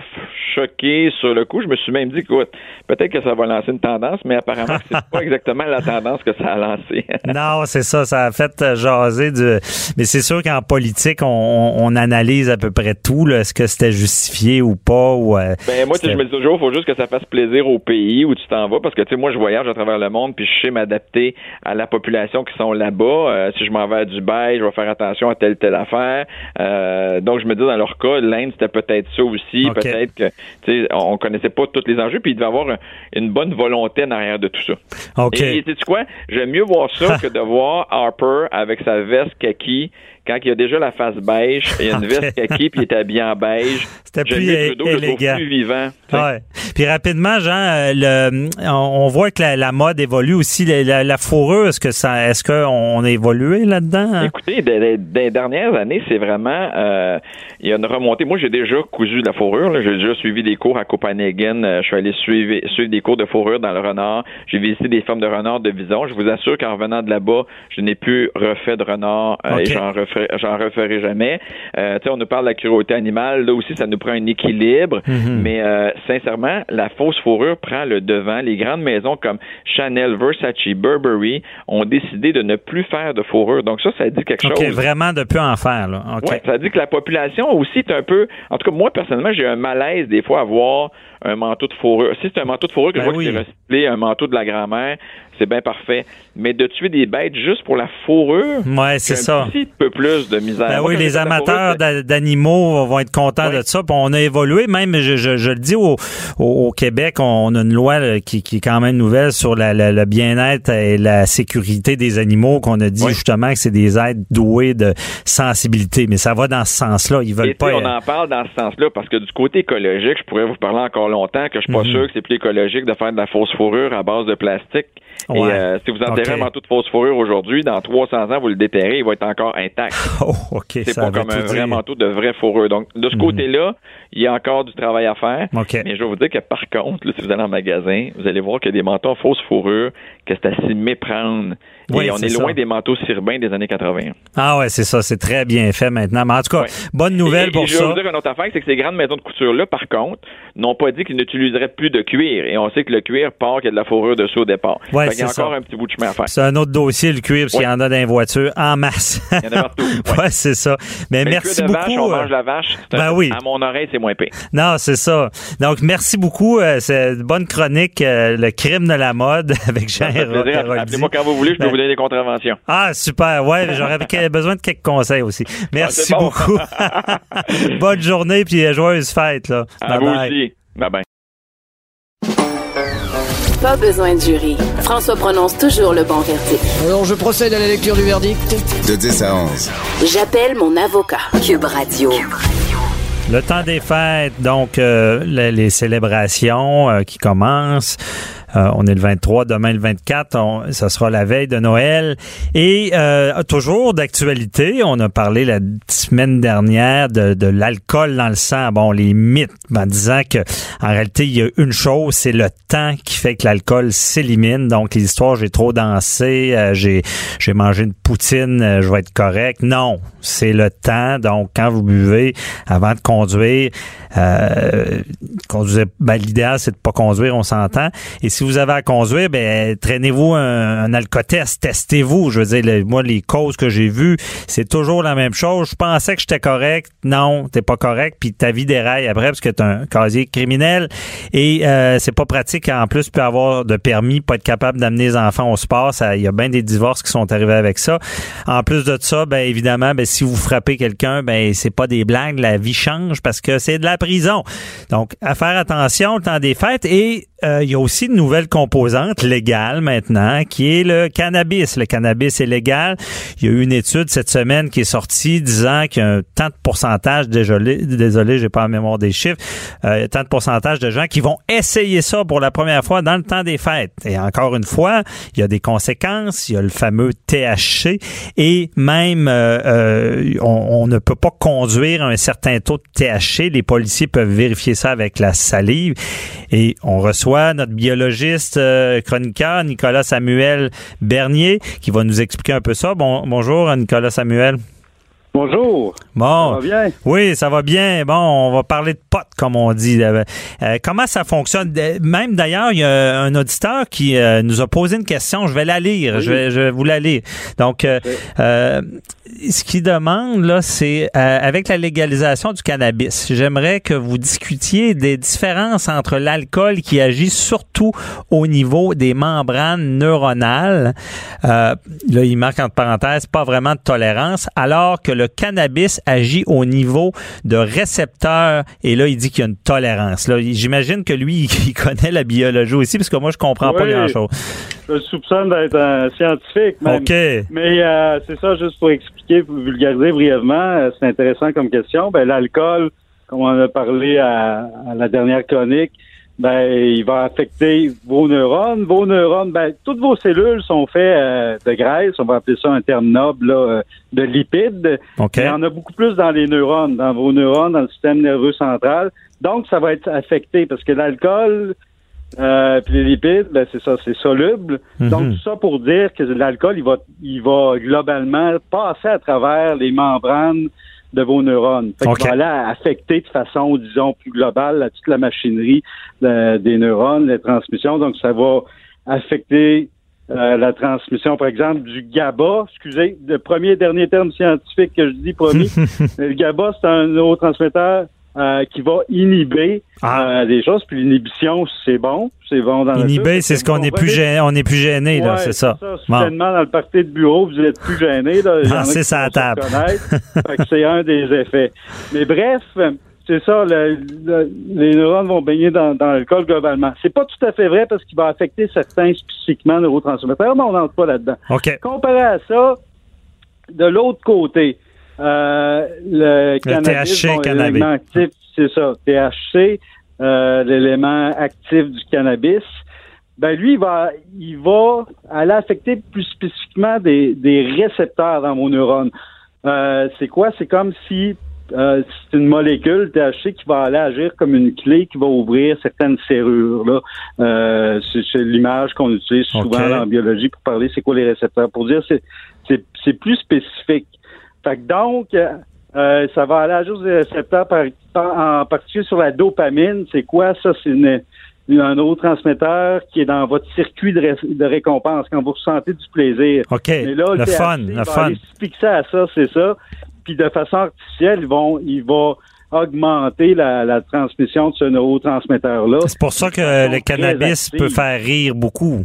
choqué sur le coup. Je me suis même dit, écoute, peut-être que ça va lancer une tendance, mais apparemment, c'est [laughs] pas exactement la tendance que ça a lancé. [laughs] non, c'est ça. Ça a fait jaser du. Mais c'est sûr qu'en politique, on, analyse à peu près tout. Est-ce que c'était justifié ou pas ou. ben moi, je me dis toujours, il faut juste que ça fasse plaisir au pays où tu t'en vas, parce que tu sais, moi, je voyage à travers le monde, puis je sais m'adapter à la population qui sont là-bas. Euh, si je m'en vais à Dubaï, je vais faire attention à telle telle affaire. Euh, donc je me dis dans leur cas, l'Inde c'était peut-être ça aussi, peut-être que tu sais on connaissait pas tous les enjeux, puis il devait avoir une bonne volonté en arrière de tout ça. Et sais tu quoi, j'aime mieux voir ça [laughs] que de voir Harper avec sa veste kaki quand il y a déjà la face beige, il y a une [laughs] veste kaki puis il est habillé en beige. C'était plus élégant. plus vivant. Ouais. Puis rapidement, Jean, euh, le, on voit que la, mode évolue aussi. La, fourrure, est-ce que ça, est-ce qu'on a évolué là-dedans? Hein? Écoutez, des, des, dernières années, c'est vraiment, euh, il y a une remontée. Moi, j'ai déjà cousu de la fourrure. J'ai déjà suivi des cours à Copenhagen. Euh, je suis allé suivre, suivre des cours de fourrure dans le renard. J'ai visité des femmes de renard de Vison. Je vous assure qu'en revenant de là-bas, je n'ai plus refait de renard et j'en refais j'en referai jamais. Euh, on nous parle de la cruauté animale. Là aussi, ça nous prend un équilibre. Mhm. Mais euh, sincèrement, la fausse fourrure prend le devant. Les grandes maisons comme Chanel, Versace, Burberry ont décidé de ne plus faire de fourrure. Donc ça, ça dit quelque chose. vraiment de plus en faire. Là. ça dit que la population aussi est un peu... En tout cas, moi, personnellement, j'ai un malaise des fois à voir un manteau de fourrure. Si c'est un manteau de fourrure que je ben vois que c'est recyclé, un manteau de la grand-mère, c'est bien parfait. Mais de tuer des bêtes juste pour la fourrure, ouais, c'est ça. Un petit peu plus de misère. Ben oui, les amateurs d'animaux vont être contents de ça. Puis on a évolué, même, je, je, le dis, au, au, Québec, on a une loi qui, qui, est quand même nouvelle sur la, le bien-être et la sécurité des animaux, qu'on a dit justement que c'est des êtres doués de sensibilité. Mais ça va dans ce sens-là. Ils veulent pas. On en parle dans ce sens-là parce que du côté écologique, je pourrais vous parler encore encore longtemps que je suis pas Mhm. sûr que c'est plus écologique de faire de la fausse fourrure à base de plastique. Ouais. Et euh, si vous enterrez un manteau de fausse fourrure aujourd'hui, dans 300 ans, vous le déterrez, il va être encore intact. [laughs] Oh, OK. C'est ça pas comme un vrai manteau de vraie fourrure. Donc, de ce Mhm. côté-là, il y a encore du travail à faire. Mais je vais vous dire que par contre, là, si vous allez en magasin, vous allez voir qu'il y a des manteaux en fausse fourrure, que c'est à s'y méprendre. Oui, Et on est loin ça. des manteaux sirbains des années 80. Ah ouais, c'est ça. C'est très bien fait maintenant. Mais en tout cas, Ouais. bonne nouvelle Et- et pour je vais ça. vous dire une autre affaire, c'est que ces grandes maisons de couture-là, par contre, n'ont pas dit qu'ils n'utiliseraient plus de cuir. Et on sait que le cuir part qu'il y a de la fourrure dessous au départ. Ouais, Fait qu'il y a c'est encore ça. un petit bout de chemin à faire. C'est un autre dossier, le cuir, parce Ouais. qu'il y en a dans les voitures en masse. Il y en a partout. [laughs] Ouais. ouais, c'est ça. Mais, Mais merci de vache, beaucoup. on euh, mange la vache. c'est ben oui. À mon oreille, c'est moins pire. Non, c'est ça. Donc, merci beaucoup. Euh, c'est une bonne chronique, euh, le crime de la mode [laughs] avec Jean. Appelez-moi quand vous voulez, je peux Ben- vous donner des contraventions. Ah, super. Ouais, j'aurais [laughs] besoin de quelques conseils aussi. Merci bon. beaucoup. Bonne journée puis euh, joyeuse fête, là. À Bye vous bye. aussi. Bye bye. Pas besoin de jury. François prononce toujours le bon verdict. Alors je procède à la lecture du verdict. De 10 à 11. J'appelle mon avocat. Cube Radio. Le temps des fêtes, donc euh, les, les célébrations euh, qui commencent. Euh, on est le 23, demain le 24, on, ça sera la veille de Noël. Et euh, toujours d'actualité, on a parlé la semaine dernière de, de l'alcool dans le sang. Bon, les mythes, en disant que en réalité, il y a une chose, c'est le temps qui fait que l'alcool s'élimine. Donc, les histoires, j'ai trop dansé, euh, j'ai mangé une poutine, euh, je vais être correct. Non, c'est le temps. Donc, quand vous buvez avant de conduire, euh, conduisez, ben, l'idéal, c'est de pas conduire, on s'entend. Si vous avez à conduire, ben, traînez-vous un, un alcotest, testez-vous. Je veux dire, moi, les causes que j'ai vues, c'est toujours la même chose. Je pensais que j'étais correct. Non, t'es pas correct. Puis ta vie déraille après parce que t'as un casier criminel. Et euh, c'est pas pratique. En plus, peut avoir de permis, pas être capable d'amener les enfants au sport. Il y a bien des divorces qui sont arrivés avec ça. En plus de ça, ben évidemment, ben, si vous frappez quelqu'un, ben c'est pas des blagues. La vie change parce que c'est de la prison. Donc, à faire attention le temps des fêtes. Et euh, il y a aussi une nouvelle composante légale maintenant, qui est le cannabis. Le cannabis est légal. Il y a eu une étude cette semaine qui est sortie disant qu'il y a un tant de pourcentage, désolé, désolé, j'ai pas la mémoire des chiffres, euh, tant de pourcentage de gens qui vont essayer ça pour la première fois dans le temps des fêtes. Et encore une fois, il y a des conséquences. Il y a le fameux THC et même euh, euh, on, on ne peut pas conduire un certain taux de THC. Les policiers peuvent vérifier ça avec la salive. Et on reçoit notre biologiste euh, chroniqueur, Nicolas Samuel Bernier, qui va nous expliquer un peu ça. Bon, bonjour, Nicolas Samuel. Bonjour. Bon. Ça va bien? Oui, ça va bien. Bon, on va parler de potes, comme on dit. Euh, euh, comment ça fonctionne? De- Même d'ailleurs, il y a un auditeur qui euh, nous a posé une question. Je vais la lire. Je, vais, je vais vous la lire. Donc, euh, euh, ce qu'il demande, là, c'est euh, avec la légalisation du cannabis, j'aimerais que vous discutiez des différences entre l'alcool qui agit surtout au niveau des membranes neuronales. Euh, là, il marque entre parenthèses, pas vraiment de tolérance, alors que le cannabis agit au niveau de récepteurs. Et là, il dit qu'il y a une tolérance. Là, j'imagine que lui, [laughs] il connaît la biologie aussi, parce que moi, je comprends pas grand-chose. Je le soupçonne d'être un scientifique. Même. Mais euh, c'est ça, juste pour expliquer, pour vulgariser brièvement, euh, c'est intéressant comme question. Ben, l'alcool, comme on a parlé à, à la dernière chronique, ben, il va affecter vos neurones. Vos neurones, ben, toutes vos cellules sont faites euh, de graisse, on va appeler ça un terme noble, là, euh, de lipides. OK. Il y en a beaucoup plus dans les neurones, dans vos neurones, dans le système nerveux central. Donc, ça va être affecté parce que l'alcool, euh, puis les lipides, ben, c'est ça, c'est soluble. Mhm. Donc, tout ça pour dire que l'alcool, il va, il va globalement passer à travers les membranes de vos neurones. Fait OK. qu'il va aller affecter de façon, disons, plus globale là, toute la machinerie euh, des neurones, les transmissions. Donc, ça va affecter euh, la transmission, par exemple, du GABA. Excusez, le premier et dernier terme scientifique que je dis, promis. [laughs] le GABA, c'est un neurotransmetteur euh, qui va inhiber Ah. euh, des choses. Puis l'inhibition, c'est bon. C'est bon dans nature. c'est ce qu'on est plus gêné, on est plus gêné, là, c'est ça. Bon. Soudainement, dans le party de bureau, vous êtes plus gêné. Là. Il y en a c'est qui ça, à vont se table. [laughs] c'est un des effets. Mais bref, c'est ça, le- le- les neurones vont baigner dans, dans l'alcool globalement. C'est pas tout à fait vrai parce qu'il va affecter certains spécifiquement neurotransmetteurs, mais on n'entre pas là-dedans. OK. Comparé à ça, de l'autre côté, le, cannabis, THC, bon, cannabis. l'élément actif, c'est ça, THC, euh, l'élément actif du cannabis, ben lui, il va, il va aller affecter plus spécifiquement des, des récepteurs dans vos neurones. Euh, c'est quoi? C'est comme si euh, c'est une molécule THC qui va aller agir comme une clé qui va ouvrir certaines serrures. Là. Euh, c'est, l'image qu'on utilise souvent en biologie pour parler c'est quoi les récepteurs. Pour dire c'est, c'est, c'est plus spécifique. Fait que donc, euh, ça va aller agir sur les récepteurs en particulier sur la dopamine. C'est quoi? Ça? C'est une, un neurotransmetteur qui est dans votre circuit de, récompense quand vous ressentez du plaisir. OK. là, le, fun, le fun. fixer à ça, c'est ça. Puis de façon artificielle, ils vont, il va augmenter la, transmission de ce neurotransmetteur-là. C'est pour ça que le cannabis peut faire rire beaucoup.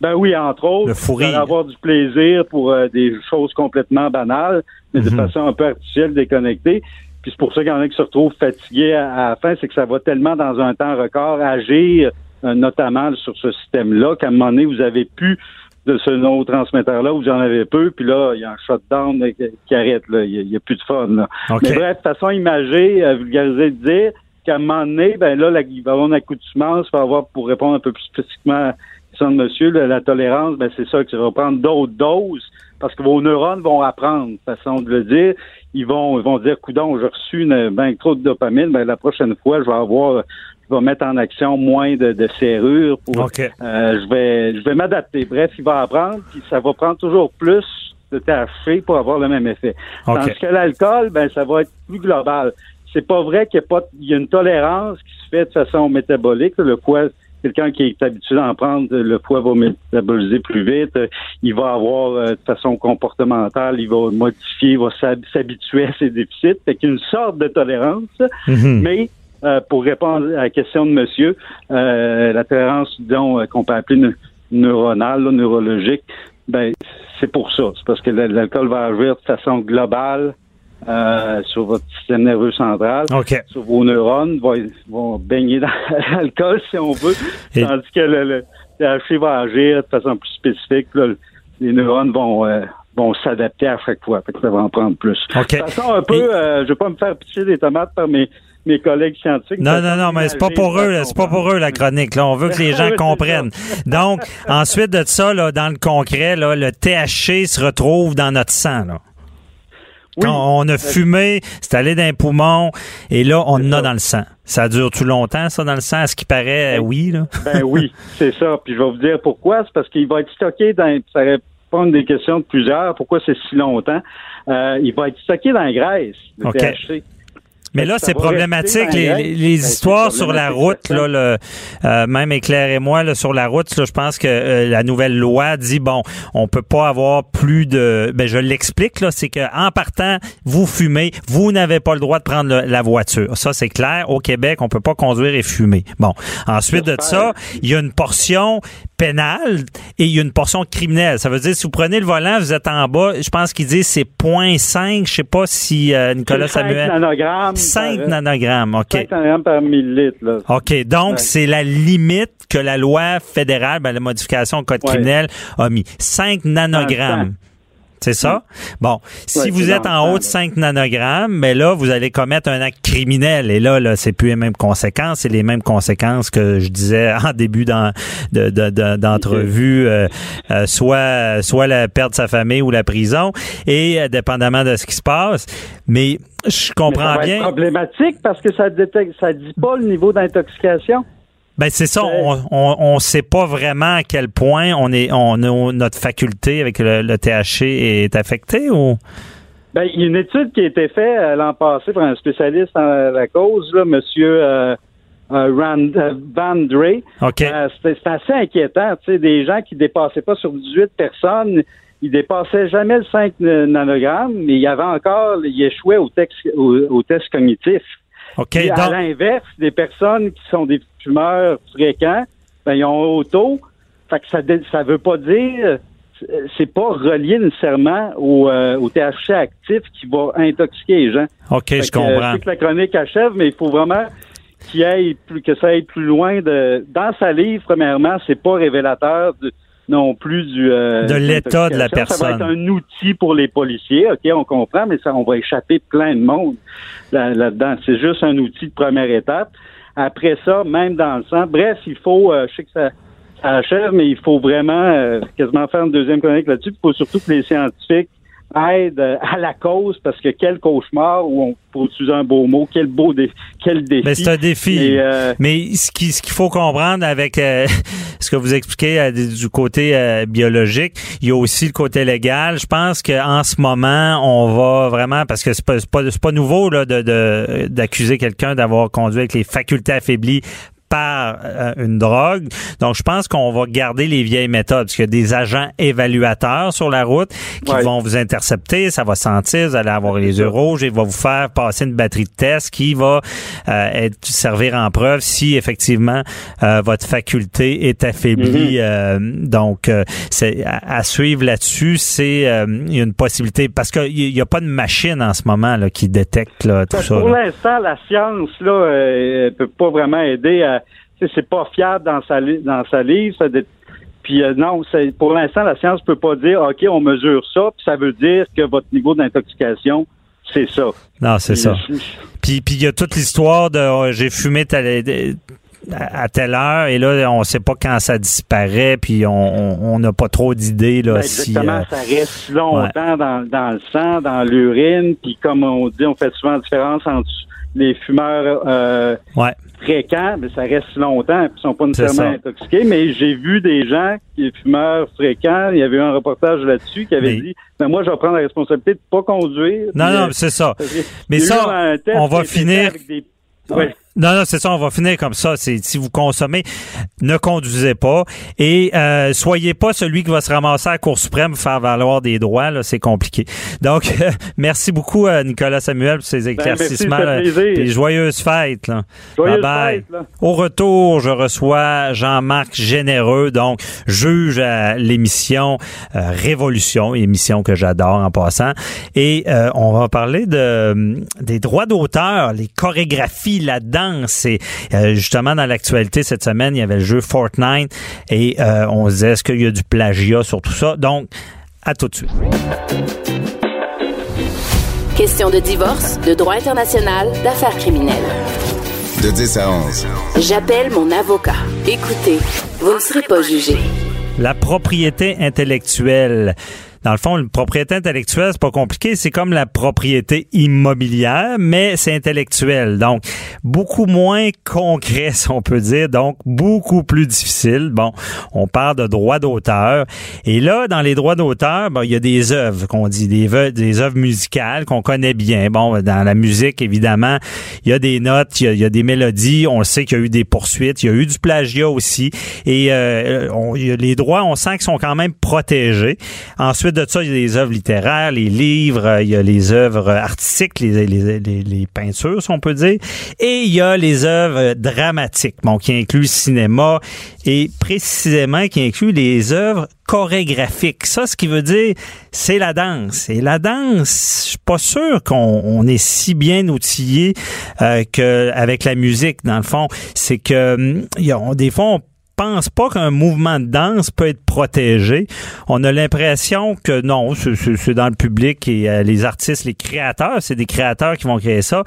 Ben oui, entre autres. Fou avoir du plaisir pour euh, des choses complètement banales, mais de mhm. façon un peu artificielle, déconnectée. Puis c'est pour ça qu'il y en a qui se retrouvent fatigués à, la fin, c'est que ça va tellement dans un temps record agir, euh, notamment sur ce système-là, qu'à un moment donné, vous avez plus de ce neurotransmetteur-là, vous en avez peu, puis là, il y a un shutdown qui arrête, là. Il n'y a, plus de fun. Là. Mais bref, de façon imagée, euh, vulgarisée de dire qu'à un moment donné, ben là, il va y avoir une accoutumance, va avoir, pour répondre un peu plus spécifiquement monsieur, la tolérance, ben c'est ça, que ça va prendre d'autres doses, parce que vos neurones vont apprendre, façon de le dire. Ils vont, ils vont dire, coudon, j'ai reçu une, ben, trop de dopamine, ben, la prochaine fois, je vais avoir je vais mettre en action moins de, de serrures. Pour, euh, je vais, je vais m'adapter. Bref, il va apprendre, puis ça va prendre toujours plus de THC pour avoir le même effet. Tandis que l'alcool, ben, ça va être plus global. C'est pas vrai qu'il y a pas, il y a une tolérance qui se fait de façon métabolique. Le foie, quelqu'un qui est habitué à en prendre, le foie va métaboliser plus vite. Il va avoir, euh, de façon comportementale, il va modifier, il va s'habituer à ses déficits. Fait qu'il y a une sorte de tolérance, mhm. mais euh, pour répondre à la question de monsieur, euh, la tolérance, disons, euh, qu'on peut appeler neuronale, neurologique, ben c'est pour ça. C'est parce que l'alcool va agir de façon globale sur votre système nerveux central, sur vos neurones, vont, vont baigner dans [laughs] l'alcool si on veut, tandis que le, le, va agir de façon plus spécifique. les neurones vont vont s'adapter à chaque fois. Fait que ça va en prendre plus. De façon un peu, je vais pas me faire pitcher des tomates par mes mes collègues scientifiques. Non, non, non, mais c'est pas pour eux, c'est pas pour eux la chronique. Là. On veut que les [laughs] gens comprennent. Donc, ensuite de ça, là, dans le concret, là, le THC se retrouve dans notre sang. Là. Quand on a fumé, c'est allé dans les poumons, et là, on en a dans le sang. Ça dure tout longtemps, ça, dans le sang? À ce qui paraît, ben, oui, là? ben oui, [laughs] c'est ça. Puis je vais vous dire pourquoi. C'est parce qu'il va être stocké dans... Ça répond des questions de plusieurs. Pourquoi c'est si longtemps? Euh, il va être stocké dans la graisse, le THC. Mais là, c'est problématique. Les, les, ben, histoires sur la route, là, le, euh, même Éclair et moi, là, sur la route, là, je pense que euh, la nouvelle loi dit bon, on peut pas avoir plus de. Ben, je l'explique là, c'est que en partant, vous fumez, vous n'avez pas le droit de prendre la voiture. Ça, c'est clair. Au Québec, on peut pas conduire et fumer. Bon, ensuite de ça, il y a une portion pénale et il y a une portion criminelle. Ça veut dire si vous prenez le volant, vous êtes en bas. Je pense qu'il dit c'est 0.5. Je sais pas si euh, Nicolas Samuel. 5 nanogrammes, OK. 5 nanogrammes par millilitre. Là. OK, donc c'est la limite que la loi fédérale, ben, la modification au code criminel a mis. 5 nanogrammes. C'est ça? Bon, si vous êtes en haut de 5 nanogrammes, mais là, vous allez commettre un acte criminel. Et là, là c'est plus les mêmes conséquences. C'est les mêmes conséquences que je disais [laughs] en début d'entrevue, de, euh, euh, soit, soit la perte de sa famille ou la prison, et euh, dépendamment de ce qui se passe. Mais je comprends mais ça bien. C'est problématique parce que ça détecte, ça dit pas le niveau d'intoxication. Ben c'est ça, on, on, sait pas vraiment à quel point on est on notre faculté avec le, THC est affectée ou? Ben, il y a une étude qui a été faite euh, l'an passé par un spécialiste en la cause, là, monsieur euh, euh, Rand, Van Dre. c'est assez inquiétant, tu sais, des gens qui dépassaient pas sur 18 personnes, ils dépassaient jamais le 5 nanogrammes, mais il y avait encore, ils échouaient au, texte, au, au test cognitif. À l'inverse, des personnes qui sont des fumeurs fréquents, ben, ils ont auto. Fait que ça ça veut pas dire c'est pas relié nécessairement au, euh, au, THC actif qui va intoxiquer les gens. OK, je comprends. je que la chronique achève, mais il faut vraiment qu'il aille plus, que ça aille plus loin de. Dans sa livre, premièrement, c'est pas révélateur de, non plus du euh, de l'état de la personne. Ça va être un outil pour les policiers, ok, on comprend, mais ça, on va échapper plein de monde là-dedans. c'est juste un outil de première étape. après ça, même dans le sang. Bref, il faut, euh, je sais que ça, ça achève, mais il faut vraiment euh, quasiment faire une deuxième chronique là-dessus. Il faut surtout que les scientifiques euh, à la cause parce que quel cauchemar ou on pour utiliser un beau mot, quel beau défi, quel défi. Mais c'est un défi. Et, euh, Mais ce qui- ce qu'il faut comprendre avec euh, [laughs] ce que vous expliquez euh, du côté biologique, il y a aussi le côté légal. Je pense qu'en ce moment, on va vraiment parce que c'est pas c'est pas, c'est pas nouveau là de de- d'accuser quelqu'un d'avoir conduit avec les facultés affaiblies par euh, une drogue. Donc, je pense qu'on va garder les vieilles méthodes, parce qu'il y a des agents évaluateurs sur la route qui Ouais. vont vous intercepter, ça va sentir, vous allez avoir les yeux rouges et va vous faire passer une batterie de test qui va euh, être, servir en preuve si effectivement euh, votre faculté est affaiblie. Euh, donc, euh, c'est à, à suivre là-dessus, c'est euh, une possibilité parce qu'il n'y a pas de machine en ce moment là, qui détecte là, tout ça. pour l'instant, la science là, peut pas vraiment aider à. C'est pas fiable dans sa dans sa livre. ça Puis euh, non, pour l'instant, la science peut pas dire OK, on mesure ça, puis ça veut dire que votre niveau d'intoxication, c'est ça. Non, c'est ça. euh, Puis il y a toute l'histoire de euh, j'ai fumé tel- de- à telle heure et là on sait pas quand ça disparaît puis on n'a pas trop d'idées là Ben, si euh, ça reste longtemps dans, dans le sang, dans l'urine, puis comme on dit, on fait souvent la différence entre les fumeurs euh, ouais. fréquents, mais ça reste longtemps, ils sont pas nécessairement intoxiqués, mais j'ai vu des gens qui fumeurs fréquents, il y avait eu un reportage là-dessus qui avait Mais- dit ben moi je vais prendre la responsabilité de pas conduire. non non euh, mais c'est ça. mais ça, on va finir- avec des- Ouais. Non, non, c'est ça, on va finir comme ça. C'est si vous consommez, ne conduisez pas et euh, soyez pas celui qui va se ramasser à la Cour suprême pour faire valoir des droits. Là, c'est compliqué. Donc, [laughs] merci beaucoup à Nicolas Samuel pour ces éclaircissements. Ben, plaisir. Et joyeuses fêtes. Là. Joyeuses Bye-bye. fêtes, là. Au retour, je reçois Jean-Marc Généreux, donc juge à l'émission euh, Révolution, émission que j'adore en passant. Et euh, on va parler de des droits d'auteur, les chorégraphies, la danse. Et euh, justement, dans l'actualité cette semaine, il y avait le jeu Fortnite et euh, on se disait, est-ce qu'il y a du plagiat sur tout ça? Donc, à tout de suite. Question de divorce, de droit international, d'affaires criminelles. De 10 à 11. J'appelle mon avocat. Écoutez, vous ne serez pas jugé. La propriété intellectuelle. Dans le fond, une propriété intellectuelle, c'est pas compliqué, c'est comme la propriété immobilière, mais c'est intellectuel. Donc, beaucoup moins concret, [laughs] si on peut dire, donc beaucoup plus difficile. Bon, on parle de droits d'auteur. Et là, dans les droits d'auteur, ben, il y a des œuvres qu'on dit, des, œuvres- des œuvres musicales qu'on connaît bien. Bon, dans la musique, évidemment, il y a des notes, il y a, des mélodies, on sait qu'il y a eu des poursuites, il y a eu du plagiat aussi. Et euh, les droits, on sent qu'ils sont quand même protégés. Ensuite de ça, il y a les œuvres littéraires, les livres, il y a les œuvres artistiques, les, les, les, peintures, si on peut dire. Et il y a les œuvres dramatiques, bon, qui incluent le cinéma et précisément qui incluent les œuvres chorégraphiques. Ça, ce qui veut dire, c'est la danse. Et la danse, je suis pas sûr qu'on on est si bien outillé euh, que avec la musique. Dans le fond, c'est que hum, des fois on pense pas qu'un mouvement de danse peut être protégé. On a l'impression que non, c'est- dans le public et euh, les artistes, les créateurs, c'est des créateurs qui vont créer ça,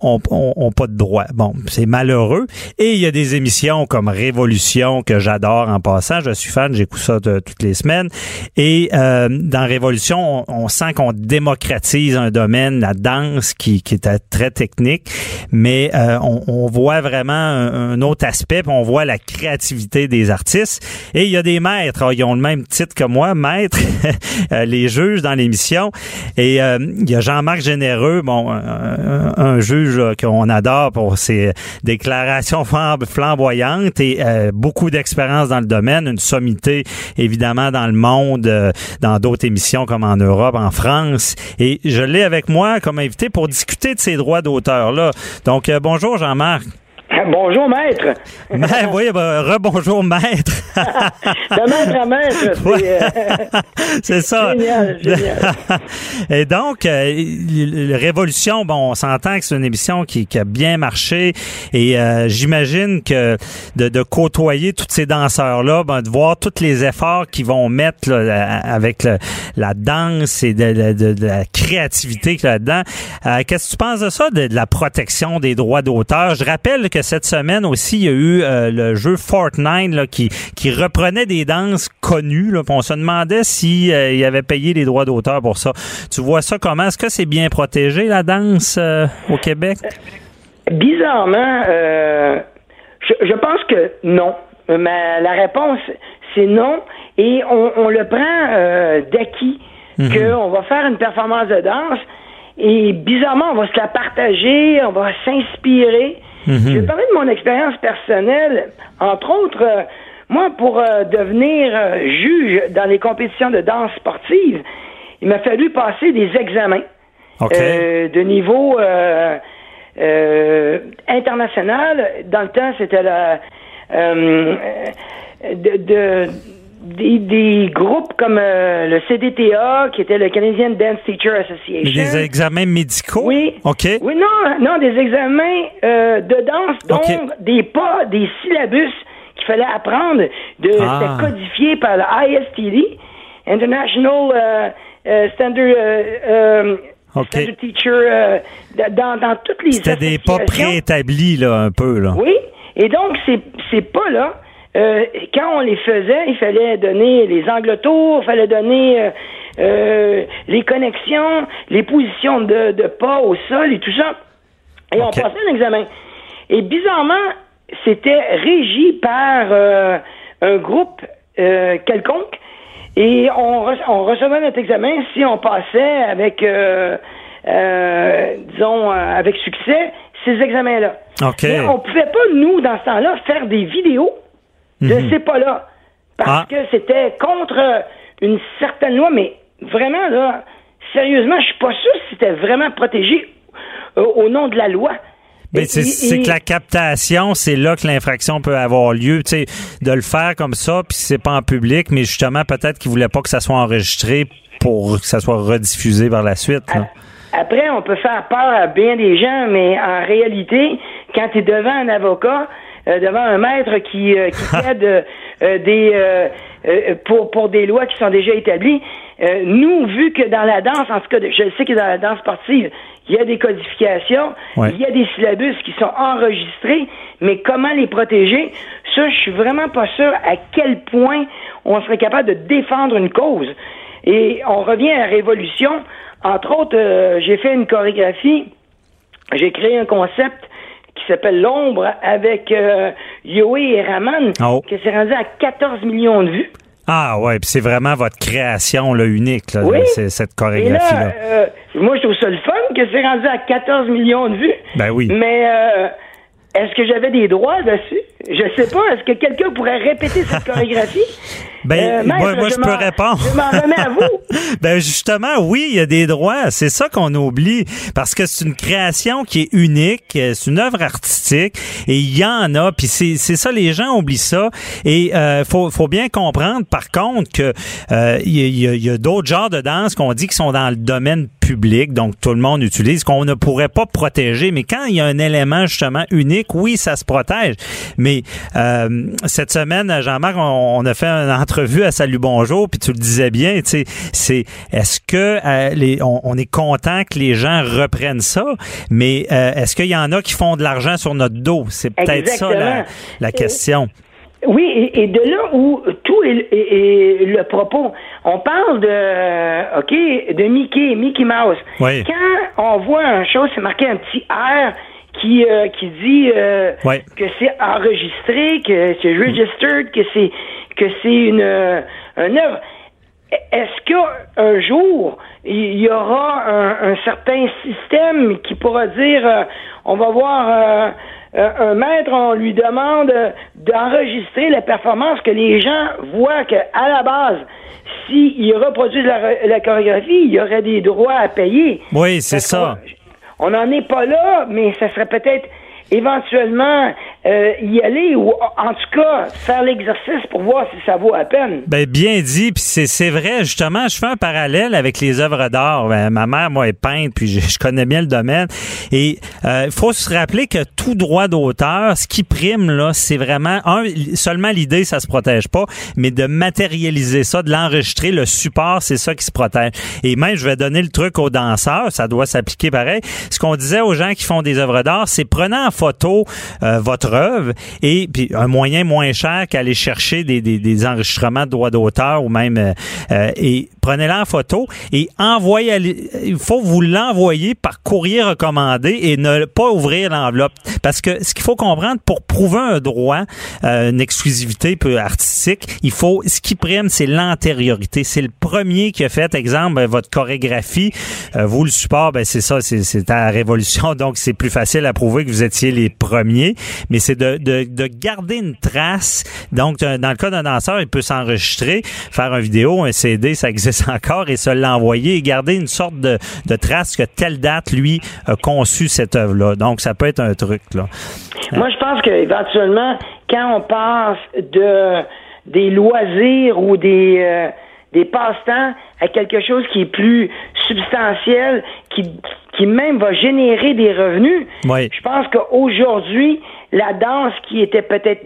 ont, ont pas de droit. Bon, c'est malheureux. Et il y a des émissions comme Révolution que j'adore en passant. Je suis fan, j'écoute ça toutes les semaines. Et euh, dans Révolution, on, on sent qu'on démocratise un domaine, la danse, qui, qui est euh, très technique, mais on, on voit vraiment un, autre aspect, puis on voit la créativité des artistes. Et il y a des maîtres, ils ont le même titre que moi, maître, [laughs] euh, les juges dans l'émission. Et euh, il y a Jean-Marc Généreux, bon, un, un juge là, qu'on adore pour ses déclarations flamb- flamboyantes et euh, beaucoup d'expérience dans le domaine, une sommité évidemment dans le monde, euh, dans d'autres émissions comme en Europe, en France. Et je l'ai avec moi comme invité pour discuter de ces droits d'auteur-là. Donc, euh, bonjour Jean-Marc. [laughs] Bonjour, maître. Ben, oui, ben, rebonjour maître. [laughs] De maître à maître, c'est Ouais. euh, [laughs] C'est ça. Génial, génial. Et donc, euh, Révolution, bon, on s'entend que c'est une émission qui, qui a bien marché et euh, j'imagine que de, de côtoyer tous ces danseurs-là, ben, de voir tous les efforts qu'ils vont mettre là, avec le- la danse et de, de- de- la créativité qu'il y a là-dedans. Euh, Qu'est-ce que tu penses de ça, de, de la protection des droits d'auteur? Je rappelle que cette semaine aussi, il y a eu euh, le jeu Fortnite là, qui, qui reprenait des danses connues. Là, on se demandait s'il si, euh, avait payé les droits d'auteur pour ça. Tu vois ça comment? Est-ce que c'est bien protégé, la danse euh, au Québec? Bizarrement, je, je pense que non. Mais la réponse, c'est non. Et on, on le prend d'acquis mhm. qu'on va faire une performance de danse et bizarrement, on va se la partager, on va s'inspirer. Mhm. Je vais parler de mon expérience personnelle. Entre autres, euh, moi, pour euh, devenir euh, juge dans les compétitions de danse sportive, il m'a fallu passer des examens de niveau international. Dans le temps, c'était la de, de des, groupes comme euh, le CDTA, qui était le Canadian Dance Teacher Association. Des examens médicaux? Oui. OK. Oui, non, non, des examens euh, de danse, donc des pas, des syllabus qu'il fallait apprendre, de ah. codifiés par le ISTD, International euh, Standard... Standard Teacher, dans, dans toutes les C'était des pas préétablis, là, un peu, là. Oui, et donc, ces, ces pas-là, euh, quand on les faisait, il fallait donner les angles tours, il fallait donner euh, euh, les connexions, les positions de, de, pas au sol et tout ça. Et on passait un examen. Et bizarrement, c'était régi par un groupe quelconque. Et on, on, recevait notre examen si on passait avec, disons, avec succès ces examens-là. Mais on pouvait pas, nous, dans ce temps-là, faire des vidéos de mhm. ces pas-là. Parce ah. que c'était contre une certaine loi, mais vraiment, là, sérieusement, je suis pas sûr si c'était vraiment protégé euh, au nom de la loi. Mais c'est que la captation, c'est là que l'infraction peut avoir lieu. Tu sais, de le faire comme ça, puis c'est pas en public, mais justement, peut-être qu'ils voulaient pas que ça soit enregistré pour que ça soit rediffusé par la suite. Après, on peut faire peur à bien des gens, mais en réalité, quand tu es devant un avocat, euh, devant un maître qui, euh, qui [laughs] aide euh, des pour pour des lois qui sont déjà établies. nous, vu que dans la danse, en tout cas, je sais que dans la danse sportive, il y a des codifications, il y a des syllabus qui sont enregistrés, mais comment les protéger? Ça, je suis vraiment pas sûr à quel point on serait capable de défendre une cause. Et on revient à la révolution. Entre autres, j'ai fait une chorégraphie, j'ai créé un concept qui s'appelle L'ombre avec euh, Yoé et Raman, oh. qui s'est rendu à 14 millions de vues. Ah ouais, puis c'est vraiment votre création là, unique, là, oui. cette chorégraphie-là. Euh, moi, je trouve ça le fun que c'est rendu à 14 millions de vues. Ben oui. Mais euh, est-ce que j'avais des droits dessus? Je sais pas. Est-ce que quelqu'un pourrait répéter cette [laughs] chorégraphie? Ben, euh, moi, je, peux répondre. Je m'en remets à vous. [laughs] ben, justement, oui, il y a des droits. C'est ça qu'on oublie. Parce que c'est une création qui est unique. C'est une œuvre artistique. Et il y en a. Puis c'est, c'est ça, les gens oublient ça. Et euh, faut, faut bien comprendre, par contre, que euh, il y, a, y a d'autres genres de danse qu'on dit qui sont dans le domaine public, donc tout le monde utilise, qu'on ne pourrait pas protéger. Mais quand il y a un élément justement unique, oui, ça se protège. Mais euh, cette semaine, Jean-Marc, on, a fait une entrevue à Salut Bonjour, puis tu le disais bien, tu sais, c'est est-ce que euh, les, on, est content que les gens reprennent ça, mais euh, est-ce qu'il y en a qui font de l'argent sur notre dos? C'est peut-être ça la, question. Oui, et, de là où tout est, le propos. On parle de, OK, de Mickey, Mickey Mouse. Quand on voit un chose, c'est marqué un petit R qui euh, qui dit euh, que c'est enregistré, que c'est registered, que c'est que c'est une euh, une œuvre. Est-ce qu'un jour il y aura un, un, certain système qui pourra dire on va voir un maître, on lui demande d'enregistrer la performance que les gens voient qu'à la base, s'il reproduit la, la chorégraphie, il y aurait des droits à payer. Oui, c'est ça. On n'en est pas là, mais ça serait peut-être éventuellement euh, y aller ou en tout cas faire l'exercice pour voir si ça vaut la peine. Ben bien dit, puis c'est, vrai justement, je fais un parallèle avec les œuvres d'art. Ben, ma mère moi est peintre, puis je, je connais bien le domaine et il euh, faut se rappeler que tout droit d'auteur, ce qui prime là, c'est vraiment un seulement l'idée ça se protège pas, mais de matérialiser ça, de l'enregistrer, le support, c'est ça qui se protège. Et même je vais donner le truc aux danseurs, ça doit s'appliquer pareil. Ce qu'on disait aux gens qui font des œuvres d'art, c'est prenant en photo euh, votre et puis un moyen moins cher qu'aller chercher des, des, des, enregistrements de droits d'auteur ou même euh, euh, et prenez-la en photo et envoyez il faut vous l'envoyer par courrier recommandé et ne pas ouvrir l'enveloppe. Parce que ce qu'il faut comprendre pour prouver un droit euh, une exclusivité peu artistique il faut ce qui prime c'est l'antériorité. C'est le premier qui a fait exemple ben, votre chorégraphie. Vous le support ben c'est ça c'est à la révolution [laughs] donc c'est plus facile à prouver que vous étiez les premiers. Mais c'est de, de, de, garder une trace. Donc, dans le cas d'un danseur, il peut s'enregistrer, faire une vidéo, un CD, ça existe encore, et se l'envoyer et garder une sorte de, de trace que telle date, lui, a conçu cette œuvre-là. Donc, ça peut être un truc, là. Moi, je pense qu'éventuellement, quand on passe de des loisirs ou des... Euh, des passe-temps à quelque chose qui est plus substantiel, qui, qui même va générer des revenus. Je pense qu'aujourd'hui, la danse qui était peut-être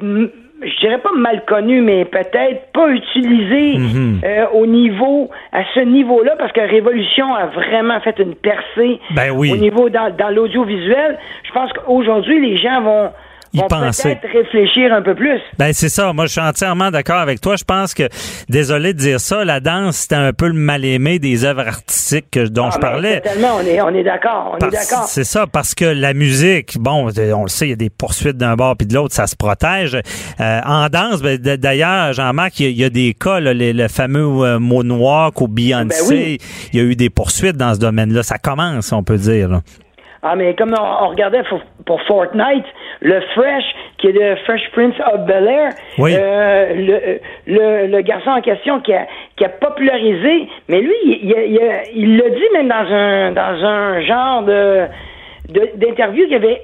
je dirais pas mal connue, mais peut-être pas utilisée mhm. euh, au niveau, à ce niveau-là, parce que Révolution a vraiment fait une percée ben oui. au niveau dans, dans l'audiovisuel. Je pense qu'aujourd'hui, les gens vont y penser. Peut-être réfléchir un peu plus. Ben c'est ça. Moi, je suis entièrement d'accord avec toi. Je pense que, désolé de dire ça, la danse c'était un peu le mal aimé des œuvres artistiques dont ah, je parlais. Tellement, on est, on est d'accord. On est d'accord. C'est ça, parce que la musique, bon, on le sait, il y a des poursuites d'un bord puis de l'autre, ça se protège. Euh, en danse, ben, d'ailleurs, Jean-Marc, il y, a des cas, là, le fameux euh, ou Beyoncé, ben il y a eu des poursuites dans ce domaine-là. Ça commence, on peut dire. Là. Ah, mais comme on, regardait pour, Fortnite, le Fresh, qui est le Fresh Prince of Bel Air, euh, le, le, le, garçon en question qui a, qui a popularisé, mais lui, il, il, l'a dit même dans un, dans un genre de d'interview qui avait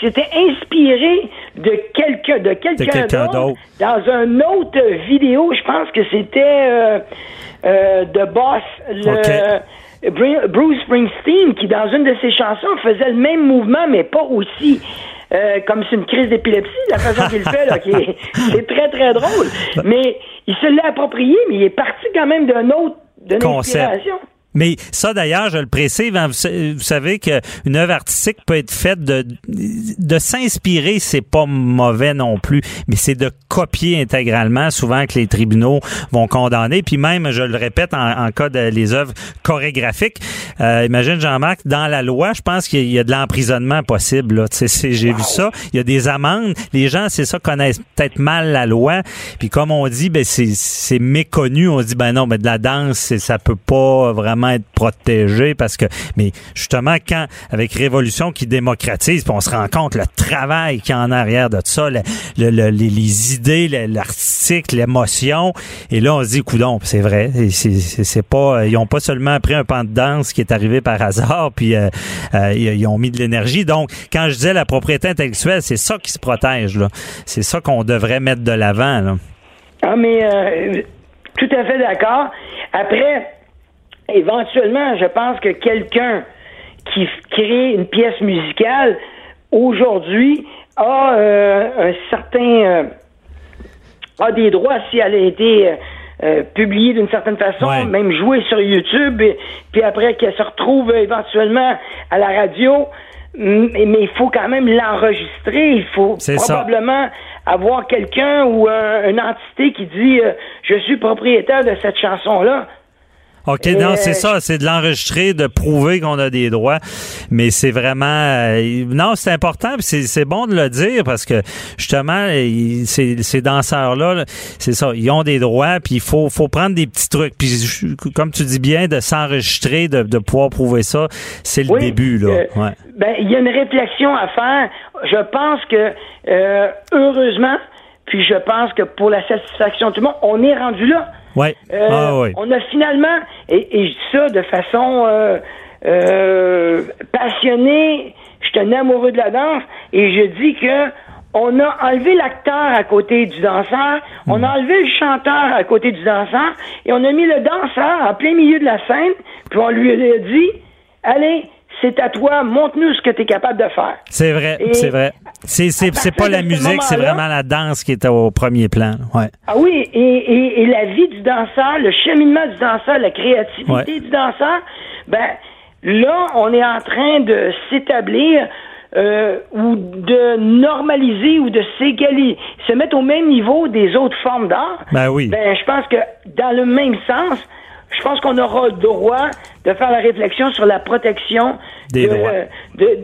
s'était inspiré de quelqu'un de quelqu'un d'autre. dans une autre vidéo je pense que c'était euh, euh, The Boss le Bruce Springsteen, qui dans une de ses chansons faisait le même mouvement, mais pas aussi. Euh, comme c'est une crise d'épilepsie, la façon qu'il fait, là, qui est, c'est très, très drôle. Mais il se l'a approprié, mais il est parti quand même d'un autre, d'une inspiration. Mais ça, d'ailleurs, je le précise, hein, vous, savez qu'une œuvre artistique peut être faite de, de s'inspirer, c'est pas mauvais non plus, mais c'est de copier intégralement, souvent que les tribunaux vont condamner. Puis même, je le répète, en, cas de les œuvres chorégraphiques, euh, imagine Jean-Marc, dans la loi, je pense qu'il y a de l'emprisonnement possible. Là. J'ai vu ça. Il y a des amendes. Les gens, c'est ça, connaissent peut-être mal la loi. Puis comme on dit, ben c'est méconnu. On dit, ben non, mais de la danse, ça peut pas vraiment être protégé parce que, mais justement, quand, avec Révolution qui démocratise, puis on se rend compte le travail qu'il y a en arrière de ça, le, les, idées, l'artistique, l'émotion, et là, on se dit, coudon, c'est vrai, c'est pas, ils ont pas seulement pris un pan de danse qui est arrivé par hasard, puis euh, euh, ils ont mis de l'énergie. Donc, quand je disais la propriété intellectuelle, c'est ça qui se protège, là. C'est ça qu'on devrait mettre de l'avant, là. Ah, mais euh, tout à fait d'accord. Après, éventuellement, je pense que quelqu'un qui crée une pièce musicale aujourd'hui a euh, un certain euh, a des droits si elle a été euh, publiée d'une certaine façon, même jouée sur YouTube, puis après qu'elle se retrouve éventuellement à la radio. Mais il faut quand même l'enregistrer. Il faut probablement avoir quelqu'un ou une entité qui dit je suis propriétaire de cette chanson-là. OK, non, c'est ça, c'est de l'enregistrer, de prouver qu'on a des droits, mais c'est vraiment euh, non, c'est important, c'est bon de le dire parce que justement ces, ces danseurs là, c'est ça, ils ont des droits puis il faut faut prendre des petits trucs puis comme tu dis bien de s'enregistrer, de, de pouvoir prouver ça, c'est le début là. Euh, ouais. Ben il y a une réflexion à faire. Je pense que euh, heureusement, puis je pense que pour la satisfaction de tout le monde, on est rendu là. Ouais. Euh, ah, ouais. On a finalement, et, et, je dis ça de façon euh, euh, passionnée, je suis un amoureux de la danse, et je dis que on a enlevé l'acteur à côté du danseur, on a enlevé le chanteur à côté du danseur, et on a mis le danseur en plein milieu de la scène, puis on lui a dit, allez, c'est à toi, montre-nous ce que tu es capable de faire. C'est vrai, c'est vrai. C'est, c'est, c'est pas la musique, c'est vraiment la danse qui est au premier plan. Ouais. Ah oui, et, et, et, la vie du danseur, le cheminement du danseur, la créativité du danseur, ben là, on est en train de s'établir euh, ou de normaliser ou de s'égaliser, se mettre au même niveau des autres formes d'art, ben oui. Ben, je pense que dans le même sens, je pense qu'on aura le droit de faire la réflexion sur la protection des, droits.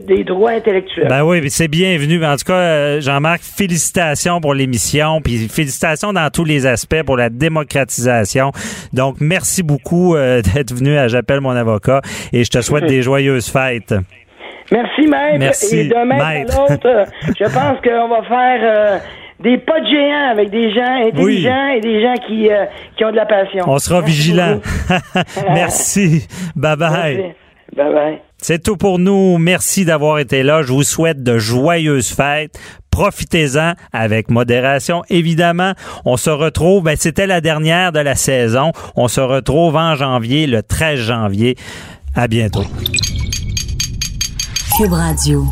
des droits intellectuels. Ben oui, c'est bienvenu. En tout cas, euh, Jean-Marc, félicitations pour l'émission, puis félicitations dans tous les aspects pour la démocratisation. Donc, merci beaucoup euh, [laughs] d'être venu à J'appelle mon avocat et je te souhaite [laughs] des joyeuses fêtes. Merci, maître. Merci, et demain à l'autre, je pense qu'on va faire euh, des pas de géants avec des gens intelligents et des gens qui, euh, qui ont de la passion. On sera vigilants. [laughs] Merci. Bye bye. Bye bye. C'est tout pour nous. Merci d'avoir été là. Je vous souhaite de joyeuses fêtes. Profitez-en avec modération, évidemment. On se retrouve, ben, c'était la dernière de la saison. On se retrouve en janvier, le 13 janvier. À bientôt. Cube Radio.